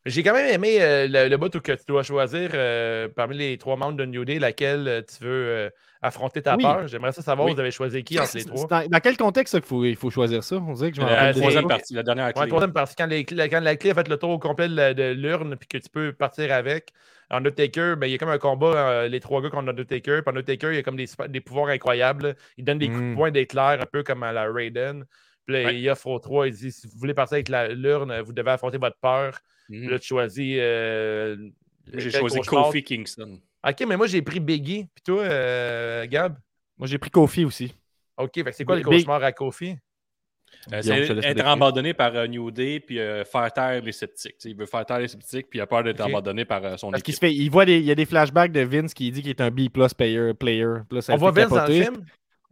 J'ai quand même aimé euh, le, le bout où que tu dois choisir euh, parmi les trois membres de New Day laquelle euh, tu veux euh, affronter ta Oui. peur. J'aimerais ça savoir, Oui. vous avez choisi qui entre les trois? Dans, dans quel contexte qu'il faut, il faut choisir ça? On dirait que je c'est- troisième partie, la dernière Ouais, troisième partie, quand, les clés- quand la clé a fait le tour au complet de, l'urne, puis que tu peux partir avec. Undertaker, ben, il y a comme un combat, euh, les trois gars contre Undertaker. Puis Undertaker, il a comme des, pouvoirs incroyables. là. Il donne des coups de Mm. poing d'éclair, un peu comme à la Raiden. Puis là, Ouais. il offre aux trois, il dit si vous voulez partir avec l'urne, vous devez affronter votre peur. Puis Là, tu choisis. euh, J'ai choisi. Kofi Kingston. Ok, mais moi, j'ai pris Biggie. Puis toi, euh, Gab? Moi, j'ai pris Kofi aussi. Ok, c'est quoi les cauchemars à Kofi? Euh, c'est être décrire. abandonné par euh, New Day puis euh, faire taire les sceptiques. Il veut faire taire les sceptiques puis il a peur d'être abandonné par euh, son Parce qu'il équipe. se fait, il voit des, il y a des flashbacks de Vince qui dit qu'il est un B plus player. player. Ça On voit Vince dans le capoter.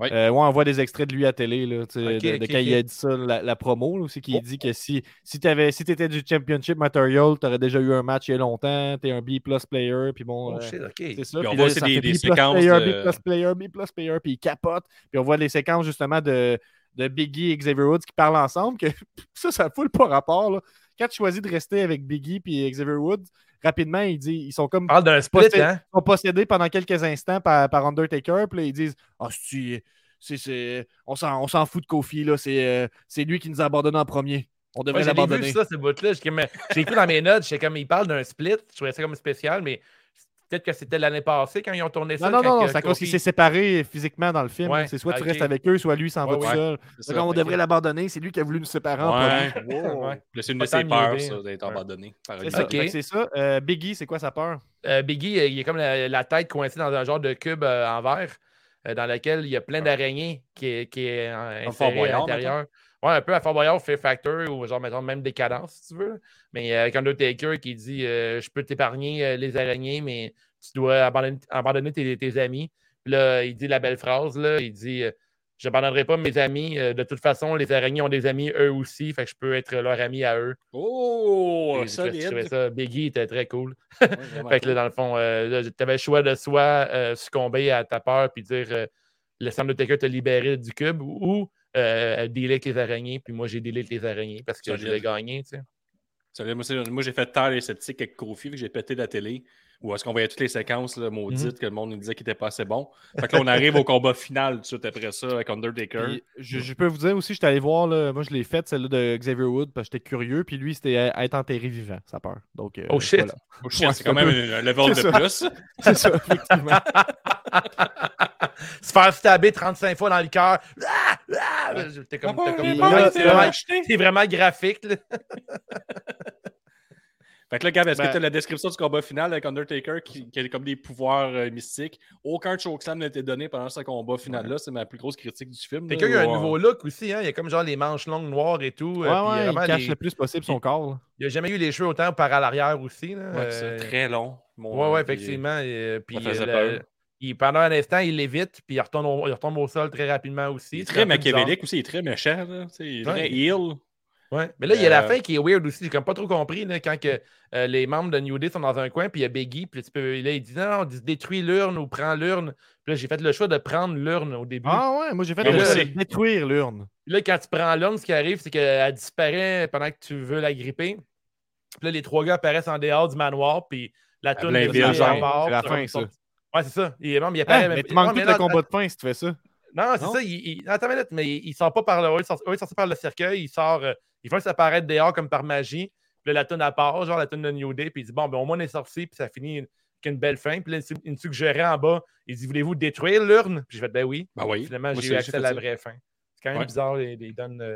Film? Euh, ouais, on voit des extraits de lui à télé, là, de, quand il a dit ça, la, la promo, là, aussi, qu'il Oh. dit que si, si tu si étais du Championship Material, tu aurais déjà eu un match il y a longtemps, tu es un B plus player, puis bon. Oh euh, shit, ok. c'est ça. Puis on Puis voit là, aussi ça des- des B plus séquences player, de- B plus player, B plus player, puis il capote. Puis on voit les séquences justement de, de Biggie et Xavier Woods qui parlent ensemble, que ça, ça fout pas rapport. Là. Quand tu choisis de rester avec Biggie et Xavier Woods, rapidement, il dit, ils sont comme parle d'un split, Posté- hein? sont possédés pendant quelques instants par, par Undertaker. Puis là, ils disent Ah, c'est- c'est- on s'en on s'en fout de Kofi, là. C'est euh, c'est lui qui nous a abandonnés en premier. On devrait j'avais l'abandonner. vu ça, ce bout-là. J'ai j'ai écrit dans mes notes, comme, il parle d'un split. Je trouvais ça comme spécial, mais peut-être que c'était l'année passée quand ils ont tourné ça. Non, non, non, c'est à cause qu'il s'est séparé physiquement dans le film. Ouais, c'est soit tu restes avec eux, soit lui s'en Ouais, va ouais. tout seul. Ça. comme on devrait l'abandonner, c'est lui qui a voulu nous séparer en C'est une de ses peurs, ça, d'être Ouais. abandonné C'est ça, c'est ça. Euh, Biggie, c'est quoi sa peur? Euh, Biggie, euh, il a comme la, la tête coincée dans un genre de cube euh, en verre euh, dans lequel il y a plein d'araignées qui est, qui est euh, Comme Fort inséré à l'intérieur. Ouais, un peu à Fort Boyard, Fear Factor ou genre, mettons, même Décadence, si tu veux. Mais euh, avec Undertaker qui dit euh, Je peux t'épargner euh, les araignées, mais tu dois abandonner, abandonner tes, tes amis. Puis là, il dit la belle phrase là, il dit J'abandonnerai pas mes amis. de toute façon, les araignées ont des amis eux aussi, fait que je peux être leur ami à eux. Oh, solide. ça, Biggie était très cool. Ouais, Fait que là, dans le fond, tu avais le choix de soit euh, succomber à ta peur puis dire euh, laisse Undertaker te libérer du cube ou euh, avec les araignées. Puis moi, j'ai avec les araignées parce que je. Tu sais. Solide. Moi, j'ai fait taire les sceptiques avec Kofi, fait que j'ai pété la télé. Où est-ce qu'on voyait toutes les séquences là, maudites Mhm. que le monde nous disait qu'il était pas assez bon? Fait que là, on arrive au combat final tout de suite après ça avec Undertaker. Puis, je, je peux vous dire aussi, j'étais allé voir, là, moi je l'ai faite, celle de Xavier Wood, parce que j'étais curieux, puis lui, c'était être enterré vivant, sa peur. Donc, euh, Oh, shit. voilà. Oh shit, Ouais, c'est quand même peu- un level de ça. plus. C'est ça, effectivement. Se faire stabber 35 fois dans le cœur. Ah! Ah! T'es comme, t'es comme- c'est vraiment, c'est vraiment graphique. là. Fait que là, Gab, est-ce Ben- que tu as la description du combat final avec Undertaker qui, qui a comme des pouvoirs euh, mystiques? Aucun chokeslam n'a été donné pendant ce combat final-là. C'est ma plus grosse critique du film. là. Quelqu'un qui a un nouveau look aussi. Hein? Il y a comme genre les manches longues noires et tout. Ouais, euh, ouais, il cache les- le plus possible son corps. là. Il n'a jamais eu les cheveux autant par à l'arrière aussi. Là. Ouais, c'est Euh, très long. mon- Ouais, ouais, effectivement. et, puis, faisait le- peur. il- pendant un instant, il l'évite, puis il retombe, au, il retombe au sol très rapidement aussi. Il est C'est très machiavélique aussi, il est très méchant. Là. Il est Ouais. très heel. Ouais. Mais là, il y a la Euh, fin qui est weird aussi. J'ai comme pas trop compris là, quand que, euh, les membres de New Day sont dans un coin, puis il y a Biggie, puis tu peux- là, il dit non, détruis l'urne ou prends l'urne. Puis là, j'ai fait le choix de prendre l'urne au début. Ah ouais, moi j'ai fait le choix de détruire l'urne. Puis là, quand tu prends l'urne, ce qui arrive, c'est qu'elle disparaît pendant que tu veux la gripper. Puis là, les trois gars apparaissent en dehors du manoir, puis la tourne part, C'est la fin, ça. Ouais, c'est ça. Il, non, mais il Ah, apparaît. mais tu manques tout le combat de fin si tu fais ça. Non, c'est ça. Il, il- Attends une minute, mais il, il sort pas par le haut. Il sort, par le cercueil. Il sort. euh, il fait s'apparaître dehors comme par magie. Puis là, la tonne à part, genre la tonne de New Day. Puis il dit Bon, ben au moins on est sorti. Puis ça finit avec une belle fin. Puis là, il me suggérait en bas. Il dit Voulez-vous détruire l'urne? Puis j'ai fait Ben oui. Ben oui. Finalement, j'ai eu accès à la vraie fin. C'est quand même Ouais. bizarre, les, les donnes. euh,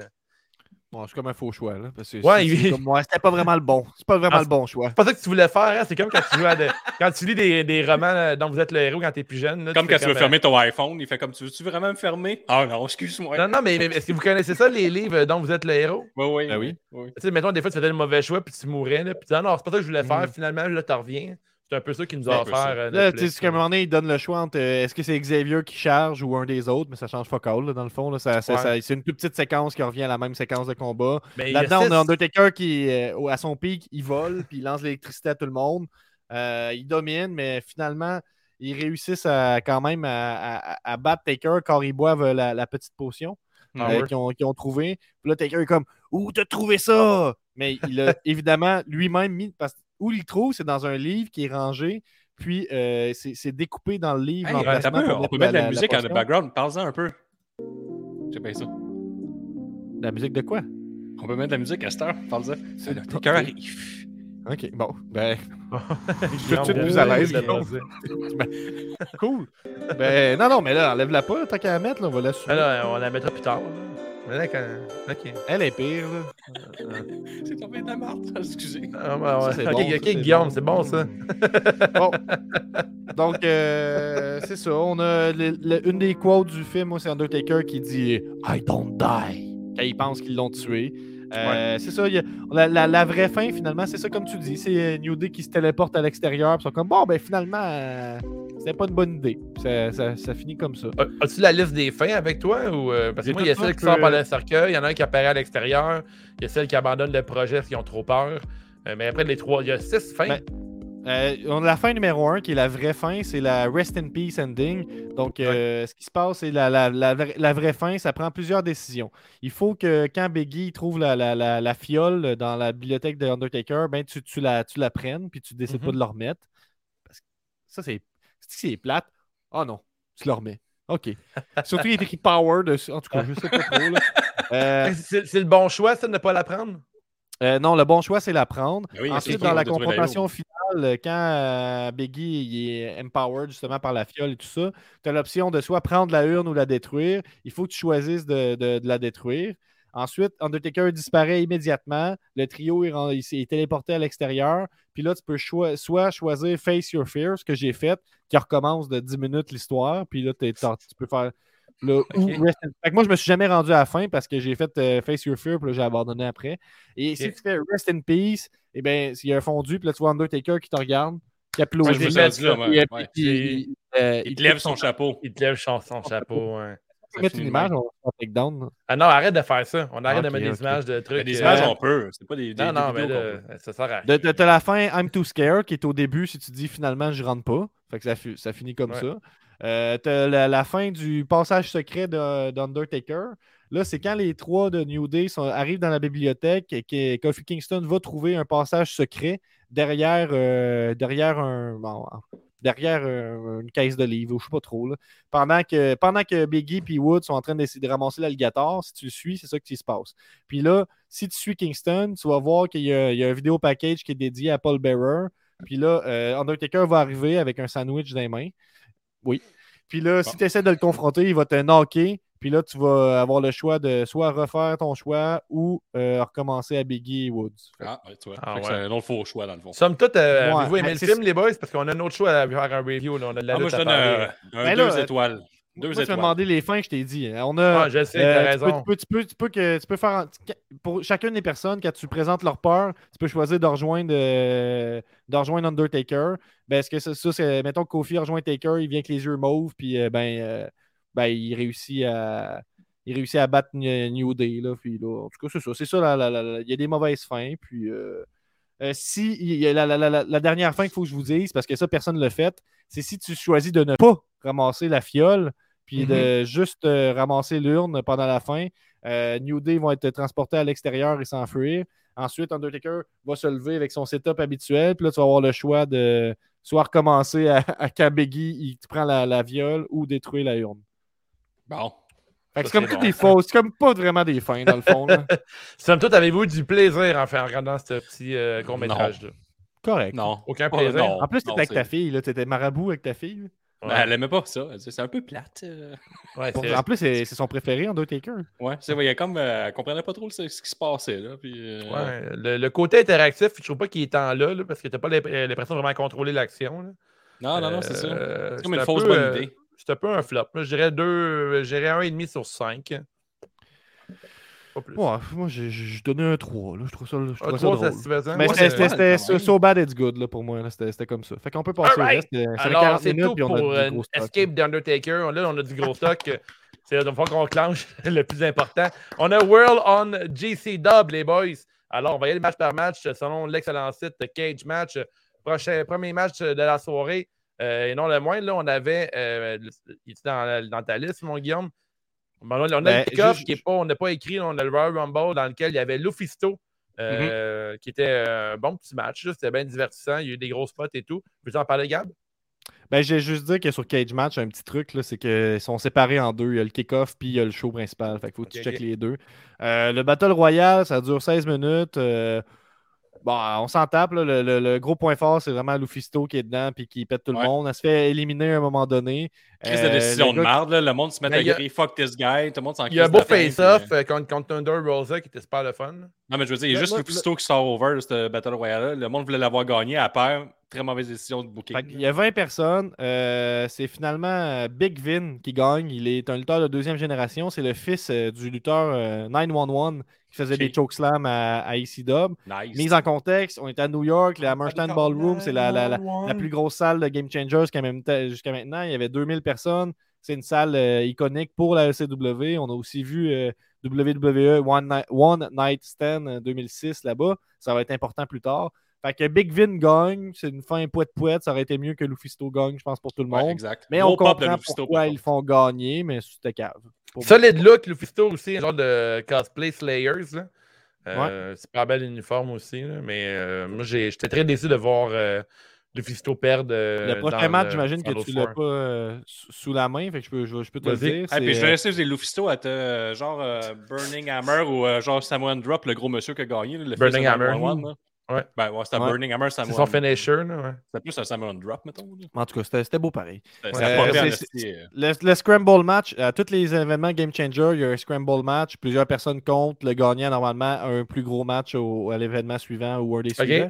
Bon, c'est comme un faux choix, là. Parce que Ouais, c'est- il- c'est comme, ouais, c'était pas vraiment le bon. C'est pas vraiment Ah, le bon choix. C'est pas ça que tu voulais faire. hein? C'est comme quand tu joues à de- quand tu lis des, des romans euh, dont vous êtes le héros quand t'es plus jeune. là, Comme quand tu veux euh, fermer ton iPhone, il fait comme tu veux-tu vraiment me fermer? Ah non, excuse-moi. Non, non, mais, mais est-ce que vous connaissez ça, les livres dont vous êtes le héros? Oui, oui. Ben oui. oui. Tu sais, mettons, des fois, tu faisais le mauvais choix, puis tu mourais, là, puis tu dis, ah non, c'est pas ça que je voulais faire, Mm. finalement, là, tu reviens. C'est un peu ça qui nous a offert. euh, Là, tu sais, qu'à un moment donné, il donne le choix entre euh, est-ce que c'est Xavier qui charge ou un des autres, mais ça change fuck all, là, dans le fond. là. Ça- ça- Ouais. ça- c'est une toute petite séquence qui revient à la même séquence de combat. Là-dedans, on a Undertaker qui, euh, à son pic, il vole, puis il lance l'électricité à tout le monde. Euh, il domine, mais finalement, ils réussissent à, quand même à, à- à battre Taker quand ils boivent la, la petite potion Ah euh, qu'ils ont, qu'ils ont trouvé. Puis là, Taker est comme Où t'as trouvé ça Mais il a évidemment lui-même mis. Parce, où il trouve, c'est dans un livre qui est rangé. Puis euh, c'est découpé dans le livre. Hey, peu, pour on peut mettre la, musique en background. Parle-en un peu. J'ai bien ça. La musique de quoi? On peut mettre la musique à cette heure. Parle-en. C'est- Tes cœurs. Ok, bon. Ben, de suite euh, plus à l'aise, cool. ben, non, non, mais là, enlève-la pas, tant qu'à la mettre, là, on va la Ah là, on la mettra plus tard. là. Elle est pire, là. C'est tombé de la marde. Excusez. Ah, ouais, ouais. Ça, c'est Ok, bon, Guillaume, c'est bon, ça. Bon. Donc, euh, c'est ça. On a le- le- une des quotes du film, moi, c'est Undertaker qui dit I don't die. Quand il pense qu'ils l'ont tué. Euh, C'est ça. il y a- la, la- la vraie fin, finalement, c'est ça, comme tu dis. C'est euh, New Day qui se téléporte à l'extérieur. Ils sont comme, bon, ben finalement, euh, c'était pas une bonne idée. Ça, ça- ça finit comme ça. As- As-tu la liste des fins avec toi? Ou, euh, parce que moi, il y a celle qui sort par le cercueil, il y en a un qui apparaît à l'extérieur, il y a celle qui abandonne le projet parce qu'ils ont trop peur. Euh, mais après, les trois, il y a six fins. Ben, Euh, on a la fin numéro 1 qui est la vraie fin, c'est la Rest in Peace ending. Donc, euh, ce qui se passe, c'est la, la- la vra- la vraie fin, ça prend plusieurs décisions. Il faut que quand Biggie trouve la, la- la- la fiole dans la bibliothèque de Undertaker, ben, tu, tu la, tu la prennes, puis tu décides Mhm. pas de la remettre. Parce que ça, c'est c'est c'est plate? Ah non, tu la remets. OK. Surtout, il est écrit Power dessus. En tout cas, je sais pas trop. Euh, C'est c'est le bon choix, ça, de ne pas la prendre? Euh, non, le bon choix, c'est la prendre. Ben oui, Ensuite, dans la confrontation finale, euh, quand euh, Biggie il est empowered justement par la fiole et tout ça, tu as l'option de soit prendre la urne ou la détruire. Il faut que tu choisisses de, de- de la détruire. Ensuite, Undertaker disparaît immédiatement. Le trio est, il téléporté à l'extérieur. Puis là, tu peux choi- soit choisir Face Your Fear, ce que j'ai fait, qui recommence de 10 minutes l'histoire. Puis là, tu peux faire. ou Fait que moi, je me suis jamais rendu à la fin parce que j'ai fait euh, Face Your Fear, puis là, j'ai abandonné après. Et si tu fais Rest in Peace, eh bien, il y a un fondu, puis là, tu vois Undertaker qui te regarde, qui applaudit. je me J'ai suis fait rendu là, moi. puis, euh, Ouais. il, euh, Il te lève son chapeau. Il te lève son, son chapeau. On mettre une image, on va faire un takedown. là. Ah non, arrête de faire ça. On arrête de mettre des images de trucs. Mais des euh, images, on peut. C'est pas des. des- Non, des non, mais peut. ça sert à De, rien. de- t'as la fin I'm Too Scared qui est au début si tu dis finalement je rentre pas. Fait que ça, fi- ça finit comme Ouais. ça. Euh, la, fin du passage secret de- d'Undertaker. Là, c'est quand les trois de New Day arrivent dans la bibliothèque et que Kofi Kingston va trouver un passage secret derrière, euh, un. euh, une caisse de livres, ou je sais pas trop. Pendant, que, pendant que Biggie et Wood sont en train d'essayer de ramasser l'alligator, si tu le suis, c'est ça qui se passe. Puis là, si tu suis Kingston, tu vas voir qu'il y, a- un vidéo package qui est dédié à Paul Bearer. Puis là, Undertaker va arriver avec un sandwich dans les mains. Oui. Puis là, si tu essaies de le confronter, il va te knocker. Puis là, tu vas avoir le choix de soit refaire ton choix ou euh, recommencer à Biggie et Woods. Ah, ouais, tu vois. Ah, ouais. C'est un autre faux choix, dans le fond. Somme toute, euh, Ouais, aimé mais le c'est- film, les boys? Parce qu'on a un autre choix à faire un review. Là. On a de la Ah, moi, je à donne parler. un, un Ben deux là, étoiles. Deux Moi, tu m'as demandé les fins que je t'ai dit. hein. On a, Ah, je sais, Euh, tu, peux, raison. tu, peux, tu, peux, tu peux que tu peux faire pour chacune des personnes quand tu présentes leur peur, tu peux choisir de rejoindre, euh, de rejoindre Undertaker. Ben, est-ce que ça, ça, c'est mettons que Kofi rejoint Taker, il vient avec les yeux mauves, puis euh, ben, euh, ben il réussit à il réussit à battre New Day. Là, puis là, en tout cas, c'est ça. C'est ça, il y a des mauvaises fins. Puis euh, euh, si la, dernière fin qu'il faut que je vous dise, parce que ça, personne ne l'a fait, c'est si tu choisis de ne pas ramasser la fiole, puis de mm-hmm. juste euh, ramasser l'urne pendant la fin, New Day vont être transportés à l'extérieur et s'enfuir. Ensuite, Undertaker va se lever avec son setup habituel, puis là, tu vas avoir le choix de soit recommencer à, à Kabegi, il prend la, la viole ou détruire la urne. Bon. C'est comme des fausses, c'est comme pas vraiment des fins dans le fond. Somme toute, avez-vous du plaisir en, en regardant ce petit euh, court-métrage-là? Correct. Non. Aucun plaisir? en plus, t'étais avec ta fille, t'étais marabout avec ta fille. Ben, elle aimait pas ça. C'est un peu plate. Euh. Ouais, en plus, c'est son préféré, Undertaker. Ouais, c'est vrai. Comme, euh, elle comprenait pas trop ce, qui se passait. Là, puis, ouais, le, côté interactif, je trouve pas qu'il est tant là, là parce que t'as pas l'impression de vraiment contrôler l'action. Non, non, non, c'est ça. C'est comme une fausse bonne idée. C'est un peu un flop. Je dirais deux, j'irais un et demi sur 5. Pas plus. Ouais, moi, j'ai donné un 3. Là. Je trouve ça, je trouve un ça 3, drôle. Mais c'était so bad it's good là, pour moi. C'était comme ça. Fait qu'on peut passer right. au reste. Alors, c'est tout pour euh, Escape d'Undertaker. Là, on a du gros stock. c'est la fois qu'on clenche le plus important. On a World on GC Dub, les boys. Alors, on va y aller match par match selon l'excellent site Cage Match. Prochain, premier match de la soirée. Euh, et non le moins, là, on avait. Euh, il était dans, dans, ta liste, mon Guillaume? On a le ben, pick qui est pas. On n'a pas écrit, on a le Royal Rumble dans lequel il y avait Lufisto. Euh, mm-hmm. qui était un bon petit match. C'était bien divertissant. Il y a eu des gros spots et tout. Veux-tu en parler, Gab? Ben, j'ai juste dit que sur Cage Match, un petit truc, c'est qu'ils sont séparés en deux. Il y a le kick-off puis il y a le show principal. Fait qu'il faut que tu checkes les deux. le Battle Royale, ça dure 16 minutes. Bon, on s'en tape. Le, gros point fort, c'est vraiment Lufisto qui est dedans et qui pète tout le monde. Elle se fait éliminer à un moment donné. Crise de euh, décision de merde. Le monde se met à crier fuck this guy. Tout le monde s'en Il y a un beau face-off euh, contre, contre, Thunder Rosa qui était super le fun. Non, mais je veux dire, il y a juste Lufisto qui sort over de cette Battle Royale. Le monde voulait l'avoir gagné. À perd. Très mauvaise décision de booking. Il y a 20 personnes. Euh, c'est finalement Big Vin qui gagne. Il est un lutteur de deuxième génération. C'est le fils du lutteur 911 qui faisait des chokeslams à, à ECW. Mise en contexte, on est à New York, la Hammerstein Ballroom, c'est la, la, la, plus grosse salle de Game Changers jusqu'à maintenant. Il y avait 2000 personnes. C'est une salle euh, iconique pour la LCW. On a aussi vu euh, WWE One Night, Stand 2006 là-bas. Ça va être important plus tard. Fait que Big Vin gagne, c'est une fin poète-poète, ça aurait été mieux que Lufisto gagne, je pense, pour tout le monde. Mais on comprend pourquoi ils font gagner, mais c'était cave. Solid look, Lufisto aussi, un genre de cosplay Slayers. Euh, c'est pas bel uniforme aussi, mais euh, moi j'étais très déçu de voir euh, Lufisto perdre. le prochain match, j'imagine que tu l'as pas sous la main, fait que je peux, je, peux te le dire. Et puis je vais laisser Lufisto à genre Burning Hammer ou genre Samuel Drop, le gros monsieur qui a gagné. Le Burning Hammer. Ouais. Ben, ouais, c'était Burning Hammer, C'est son finisher, là. Ouais. C'était plus un Samuel Drop, mettons. En tout cas, c'était beau pareil. le, Scramble match, à tous les événements Game Changer, il y a un Scramble match. Plusieurs personnes comptent. Le gagnant, normalement, a un plus gros match au, à l'événement suivant ou un des suivants.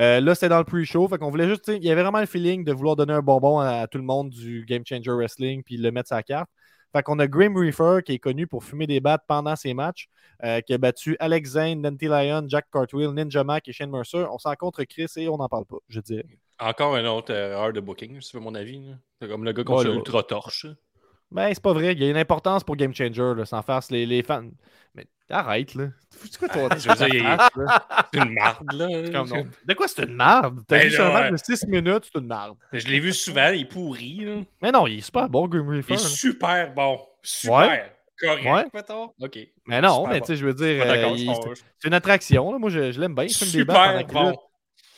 Euh, là, c'était dans le pre-show. Fait qu'on voulait juste, il y avait vraiment le feeling de vouloir donner un bonbon à, tout le monde du Game Changer Wrestling puis le mettre sur la carte. Fait qu'on a Grim Reaper qui est connu pour fumer des battes pendant ses matchs, euh, qui a battu Alex Zane, Dante Lyon, Jack Cartwheel, Ninja Mac et Shane Mercer. On s'en contre Chris et on n'en parle pas, je dirais. Encore une autre erreur de booking, si tu veux mon avis. C'est comme le gars qu'on oh, ultra torche. Ben, c'est pas vrai. Il y a une importance pour Game Changer, là, sans faire les, les fans. Mais arrête, là. C'est quoi toi? dire, c'est une marde, là. De quoi c'est une marde? T'as ben, vu un match de 6 minutes, c'est une marde. Je l'ai vu souvent, il est pourri. Là. Mais non, il est super bon, Grim Reaper. Il est super bon. Super. Ouais. Correct, ouais. OK. Mais non, mais tu sais, je veux dire, euh, c'est une attraction. Là. Moi, je, je l'aime bien. Super bon.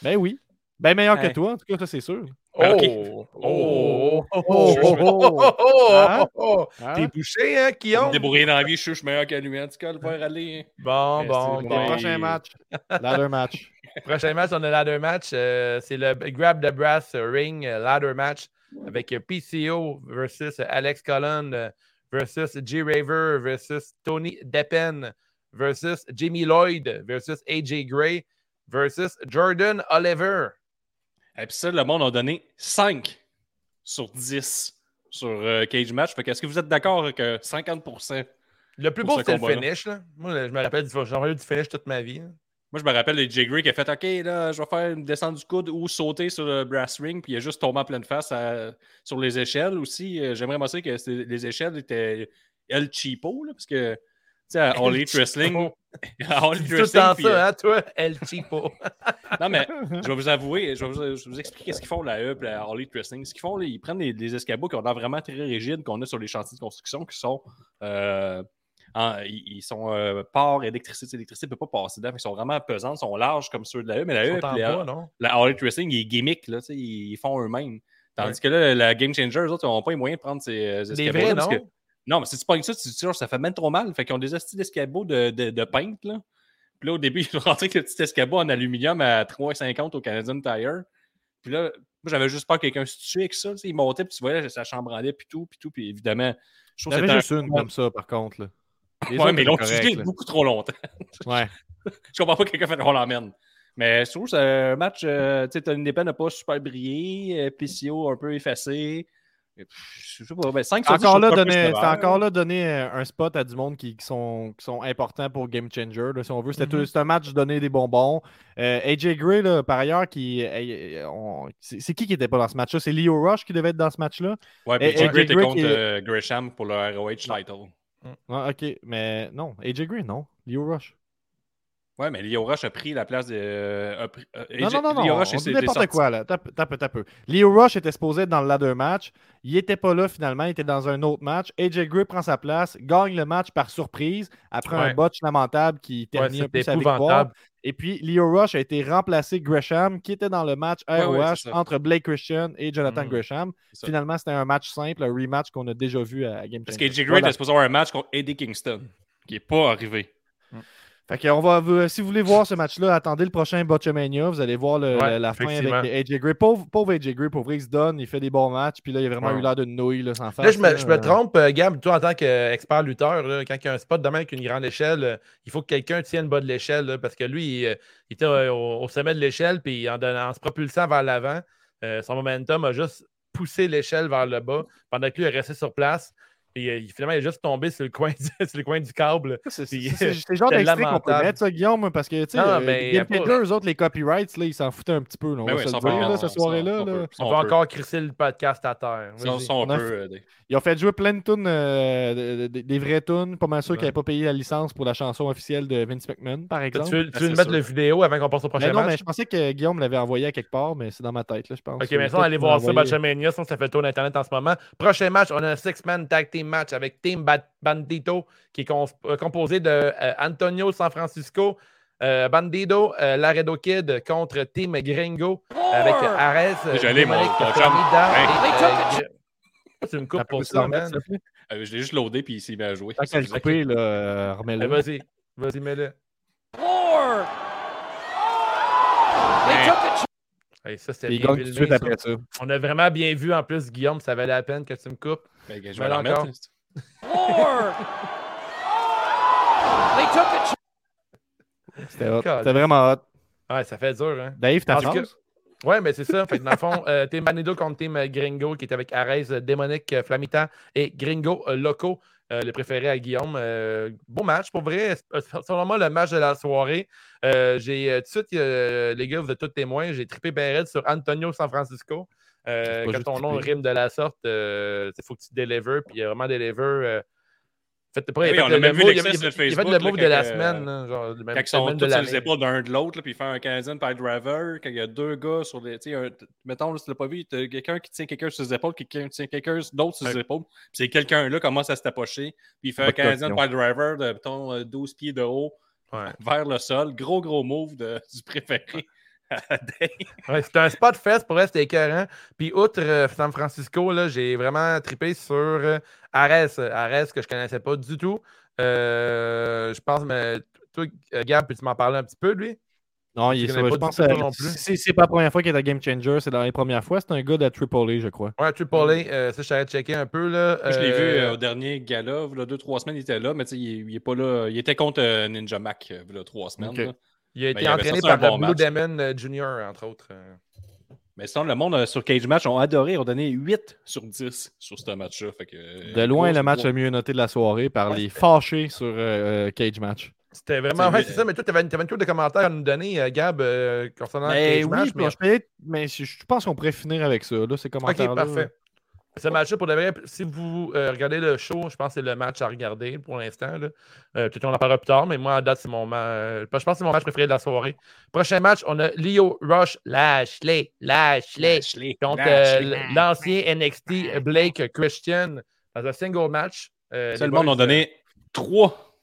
Ben oui. Ben meilleur que toi, en tout cas, ça, c'est sûr. Oh! Oh! Oh! Oh! T'es bouché, hein, Guillaume? Débrouillé dans la vie, je suis meilleur que lui. En tout cas, le faire aller. Bon, bon, bon. Prochain match. Ladder match. Prochain match, on a ladder match. c'est le Grab the Brass Ring ladder match avec PCO versus Alex Cullen versus G. Raver versus Tony Deppen versus Jimmy Lloyd versus AJ Gray versus Jordan Oliver. Et puis ça, le monde a donné 5 sur 10 sur euh, Cage Match. Est-ce que vous êtes d'accord avec 50%? Le plus beau, c'est le finish. Là. Moi, je me rappelle, eu du finish toute ma vie. Moi, je me rappelle de Jay Gray qui a fait OK, là, je vais faire une descente du coude ou sauter sur le brass ring, puis il a juste tombé en pleine face sur les échelles aussi. Euh, j'aimerais m'assurer que les échelles étaient El Cheapo, là, parce que, All Elite Wrestling, à All Elite tout puis, euh, ça, hein, toi, El Chipo. non, mais je vais vous avouer, je vais vous, je vais vous expliquer ce qu'ils font la E la All Elite Wrestling. Ce qu'ils font, là, ils prennent des, escabeaux qui ont l'air vraiment très rigides qu'on a sur les chantiers de construction qui sont. euh, en- ils, sont euh, port électricité. L'électricité ne peut pas passer dedans. Ils sont vraiment pesants, ils sont larges comme ceux de la E. Mais la E, Ils en puis la, bois, non? la All Elite Wrestling, ils gimmick, là, ils font eux-mêmes. Tandis que là, la Game Changer, eux autres, ils n'ont pas les moyens de prendre ces euh, vrais, non? que- non, mais si tu pognes ça, tu dis, ça fait même trop mal. Fait qu'ils ont des estis d'escabeaux de, de, de peintre, là. Puis là, au début, ils ont rentré avec le petit escabeau en aluminium à 3,50 au Canadian Tire. Puis là, moi, j'avais juste peur que quelqu'un se tue avec ça. tu sais. Il montait, puis tu voyais, ça chambranlait, puis tout, puis tout. Puis évidemment, je trouve que c'était juste une comme ça, par contre. Là. Les Ouais, mais ils l'ont utilisé beaucoup trop longtemps. Ouais. Je comprends pas que quelqu'un fait on l'emmène. Mais je trouve que c'est un match, euh, tu sais, Tony Deppen n'a pas super brillé, euh, PCO un peu effacé. Je sais pas, ben 5 sur 10, Encore là, donner, encore là donner un spot à du monde qui, qui sont, qui sont importants pour Game Changer, là, si on veut. C'était tout- c'est un match donner des bonbons. Euh, AJ Gray, là, par ailleurs, qui, c'est qui qui était pas dans ce match-là? C'est Leo Rush qui devait être dans ce match-là? Ouais, puis Jay AJ Gray était contre euh, Gresham pour le ROH title. Ah, ok, mais non. AJ Gray, non. Leo Rush. Ouais, mais Leo Rush a pris la place de. euh, pris- euh, Non, non, non, non. Leo On Rush, il dit n'importe quoi, là. Tape, tape, tape. peu. Leo Rush était supposé être dans le ladder match. Il était pas là, finalement. Il était dans un autre match. AJ Gray prend sa place, gagne le match par surprise après un botch lamentable qui Ouais, termine un peu sa victoire. Et puis, Leo Rush a été remplacé Gresham, qui était dans le match Ouais, ouais, ROH entre Blake Christian et Jonathan Mhm. Gresham. Finalement, c'était un match simple, un rematch qu'on a déjà vu à Game Parce qu'AJ Gray était supposé avoir un match contre Eddie Kingston, qui n'est pas arrivé. Fait que on va, vous- si vous voulez voir ce match-là, attendez le prochain Botchamania. Vous allez voir le- Ouais, la, la fin avec AJ Gray. Pauvre, pauvre AJ Gray, pour vrai, il se donne, il fait des bons matchs. Puis là, il a vraiment Ouais. eu l'air d'une nouille là, sans face. Là, je me, je me trompe, euh, Gab, toi, en tant qu'expert lutteur, là, quand il y a un spot de même avec une grande échelle, euh, il faut que quelqu'un tienne le bas de l'échelle, parce que lui, il, euh, il était euh, au, au sommet de l'échelle, puis en, donnant- en se propulsant vers l'avant, euh, son momentum a juste poussé l'échelle vers le bas, pendant que lui est resté sur place. Puis euh, il- finalement, il est juste tombé sur le coin du, sur le coin du câble. C'est le genre d'extrait qu'on peut mettre, ça, Guillaume, parce que, tu sais, Non, euh, pas- Changer, eux autres, les copyrights, là, ils s'en foutaient un petit peu. là, on Ben va se dire, là, cette soirée-là. on va encore crisser le podcast à terre. Ils ont fait jouer plein de tunes, euh, de- de- des vraies tunes. Pas mal sûr qu'ils n'avaient pas payé la licence pour la chanson officielle de Vince McMahon, par Tu exemple. veux, tu veux nous mettre sûr. le vidéo avant qu'on passe au prochain Mais non, match? mais je pensais que Guillaume l'avait envoyé à quelque part, mais c'est dans ma tête, là, je pense. Ok, mais ça, on va aller voir ça, Botchamania, sinon ça fait le tour d'Internet en ce moment. Prochain match, on a un six-man tag team match avec Team Ba- Bandito, qui est euh, composé de euh, Antonio San Francisco, euh, Bandido, euh, Laredo Kid contre Team Gringo, avec Ares, J'allais, mon- Tu me coupes pour ça, man. Euh, je l'ai juste loadé, puis il s'est mis à jouer. Qu'à le couper, là, remets-le. Vas-y, vas-y, mets-le. Ça, c'était bien gagne tout de filmé, suite ça. après ça. On a vraiment bien vu en plus, Guillaume, ça valait la peine que tu me coupes. Ben, je vais encore. là. C'était hot. C'était vraiment hot. Ouais, ça fait dur, hein? Dave, ta Parce que-? Ouais, mais c'est ça. Fait que dans le fond, euh, Team Manido contre Team Gringo, qui est avec Arès, euh, Démonique, Flamita et Gringo euh, Loco, euh, le préféré à Guillaume. Euh, bon match, pour vrai. Selon moi le match de la soirée. Euh, j'ai euh, tout de suite, les gars, vous êtes tous témoins, j'ai trippé Barrett sur Antonio San Francisco. Quand ton nom rime de la sorte, il faut que tu délivres, puis il y a vraiment deliver. Euh, faites, pas, Oui, il a on fait a le même vu il l'excès il sur il a fait Facebook, le move là, de la quand, semaine. là, genre, le Quand ils sont tous sur les épaules d'un de l'autre, puis il fait un Canadian Pile Driver, quand il y a deux gars sur les. tu sais, un- Mettons, si tu l'as pas vu, quelqu'un qui tient quelqu'un sur ses épaules, quelqu'un qui tient quelqu'un d'autre sur ses épaules, puis c'est quelqu'un-là commence à se tapocher, puis il fait un Canadian. Pile Driver de, mettons, euh, 12 pieds de haut Ouais. vers le sol. Gros, gros move de- du préféré. Ouais, c'était un spot fest pour elle, c'était écœurant. Puis, outre euh, San Francisco, là, j'ai vraiment trippé sur euh, Ares. Ares, que je connaissais pas du tout. Euh, je pense, mais toi, Gab, peux-tu m'en parler un petit peu, lui? Non, il est connais Je pas pense que tout non plus. c'est c'est pas la première fois qu'il est à Game Changer, c'est dans les premières fois. C'est un gars de Triple A, je crois. Ouais, Triple A, euh, ça, je t'avais checké un peu. Là. Je l'ai vu Euh, au dernier gala, a deux, trois semaines, il était là, mais tu sais, il, il est pas là. Il était contre euh, Ninja Mac, a trois semaines. Là. il a été il avait entraîné par bon le Blue match. Demon euh, Junior, entre autres. euh. Mais sinon, le monde euh, sur Cage Match ont adoré, ont donné 8 sur 10 sur ce match-là. Fait que, De loin, le match le mieux noté de la soirée par Ouais, les fâchés sur euh, Cage Match. C'était vraiment. Ouais, c'est ça, mais toi, tu avais, une tour de commentaires à nous donner, Gab, euh, concernant le Mais cage oui, match. puis je, peux- mais je, je pense qu'on pourrait finir avec ça, là, ces Ok, commentaires-là. parfait. Ce match-là, pour de vrai, si vous euh, regardez le show, je pense que c'est le match à regarder pour l'instant. là. Euh, Peut-être qu'on en parlera plus tard, mais moi, à date, c'est mon match. Je pense que c'est mon match préféré de la soirée. Prochain match, on a Leo Rush Lashley. Lashley. Lashley. Contre euh, l'ancien NXT Blake Christian dans un single match. Euh, monde boys, a donné 3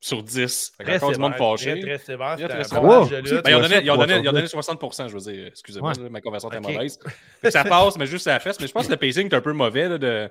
sur 10. Fait Très encore du monde fâché. Très, très sévère. Très, très sévère. Ben, ils, ont donné, ils, ont trois donné, sur ils ont donné dix. 60%, je veux dire. Excusez-moi, Ouais. ma conversation était mauvaise. Ça passe, mais juste à la fesse. Mais je pense que le pacing est un peu mauvais. Là, de...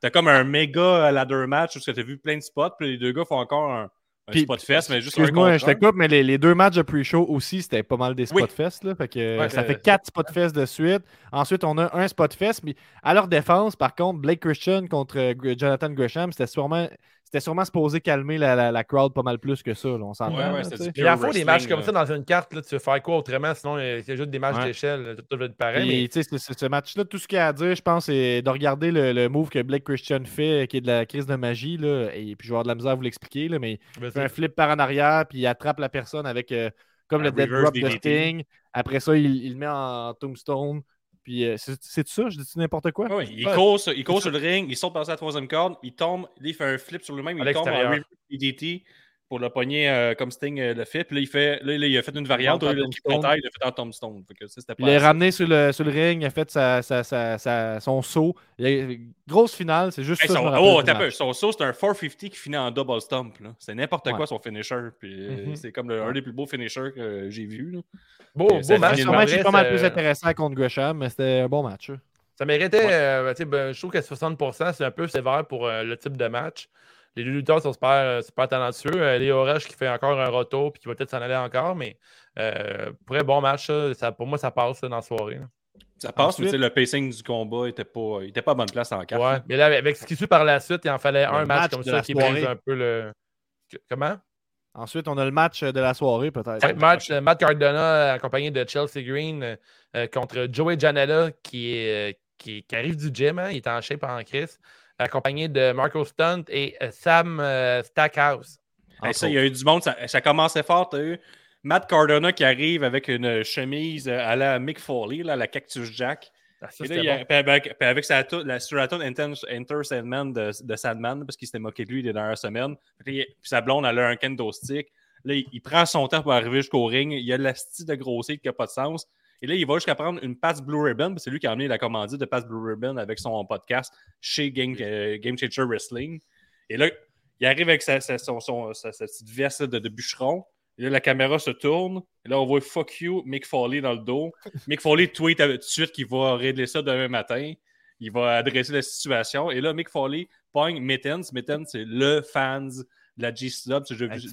T'as comme un méga ladder match où tu as vu plein de spots, puis les deux gars font encore un, un Puis, spot fest, mais juste un Excuse-moi, je te coupe, mais les, les deux matchs de pre-show aussi, c'était pas mal des Oui. spot fest. Là, fait que, Ouais, ça fait quatre spot fest de suite. Ensuite, on a un spot fest. Mais à leur défense, par contre, Blake Christian contre euh, Jonathan Gresham, c'était sûrement, c'était sûrement supposé calmer la, la, la crowd pas mal plus que ça. là, on s'entend. Ouais, Il pure faut des matchs comme ça dans une carte. Là, tu veux faire quoi autrement? Sinon, euh, c'est juste des matchs Ouais. d'échelle. Tout être pareil. Mais- tu sais, ce- match-là, tout ce qu'il y a à dire, je pense, c'est de regarder le, le move que Blake Christian fait, qui est de la crise de magie. Là, et puis, je vais avoir de la misère à vous l'expliquer, là, mais il fait un flip par en arrière, puis il attrape la personne avec euh, comme Un le dead drop de. Sting. Après ça, il, il le met en tombstone. Puis, euh, c'est ça? Je dis n'importe quoi? Ouais, il Ouais. court, sur, il court sur le ring, il saute par la troisième corde, il tombe, là, il fait un flip sur lui-même, il tombe en DDT pour le pogner euh, comme Sting euh, le fait. Puis là, il, fait, là, il a fait une variante, taille, il a fait en tombstone. Fait que ça, c'était Puis pas il l'a ramené sur le, sur le ring, il a fait sa, sa- sa- sa- son saut. Il a- grosse finale, c'est juste Hey, ça. son, oh, t'as. Son saut, c'est un 450 qui finit en double stomp. là. C'est n'importe Ouais. quoi son finisher. Puis euh, Mhm. c'est comme le- un des plus beaux finishers que j'ai vu. là. Beau, match. un match est pas mal plus intéressant contre Gresham, mais c'était un bon match. Ça méritait, Ouais. euh, sais, ben, je trouve que 60%, c'est un peu sévère pour euh, le type de match. Les deux lutteurs sont super, euh, super talentueux. Euh, Léo Rush qui fait encore un retour puis qui va peut-être s'en aller encore, mais euh, pour un bon match, ça, ça- pour moi, ça passe là, dans la soirée. là. Ça passe, mais Ensuite- le pacing du combat était pas, il était pas à bonne place en carte. Ouais, mais là, avec ce qui suit par la suite, il en fallait un match match comme ça qui brise un peu le. Comment? Ensuite, on a le match de la soirée, peut-être. Ouais, match, euh, Matt Cardona accompagné de Chelsea Green euh, contre Joey Janela qui, est, euh, qui, qui arrive du gym, hein, il est en shape en crise, accompagné de Marco Stunt et euh, Sam euh, Stackhouse. Hey, ça, il y a eu du monde, ça, ça commençait fort. T'as eu Matt Cardona qui arrive avec une chemise euh, à la Mick Foley, là, la Cactus Jack. Ah, ça, Et là, c'était il y a- bon. puis avec, puis avec sa tou- la, sur la tune Enter, Enter Sandman de, de Sandman, parce qu'il s'était moqué de lui les dernières semaines. Puis, sa blonde, elle a un kendo stick. Là, il, il prend son temps pour arriver jusqu'au ring. Il y a de la style de grossier qui n'a pas de sens. Et là, il va jusqu'à prendre une passe Blue Ribbon. C'est lui qui a amené la commandite de passe Blue Ribbon avec son podcast chez Game, euh, Game Changer Wrestling. Et là, il arrive avec sa, sa- son- son- sa- sa petite veste de bûcheron. Et là, la caméra se tourne. Et là, on voit Fuck you, Mick Foley dans le dos. Mick Foley tweet tout de suite qu'il va régler ça demain matin. Il va adresser la situation. Et là, Mick Foley pogne Mittens. Mittens, c'est le fans de la G-Sub.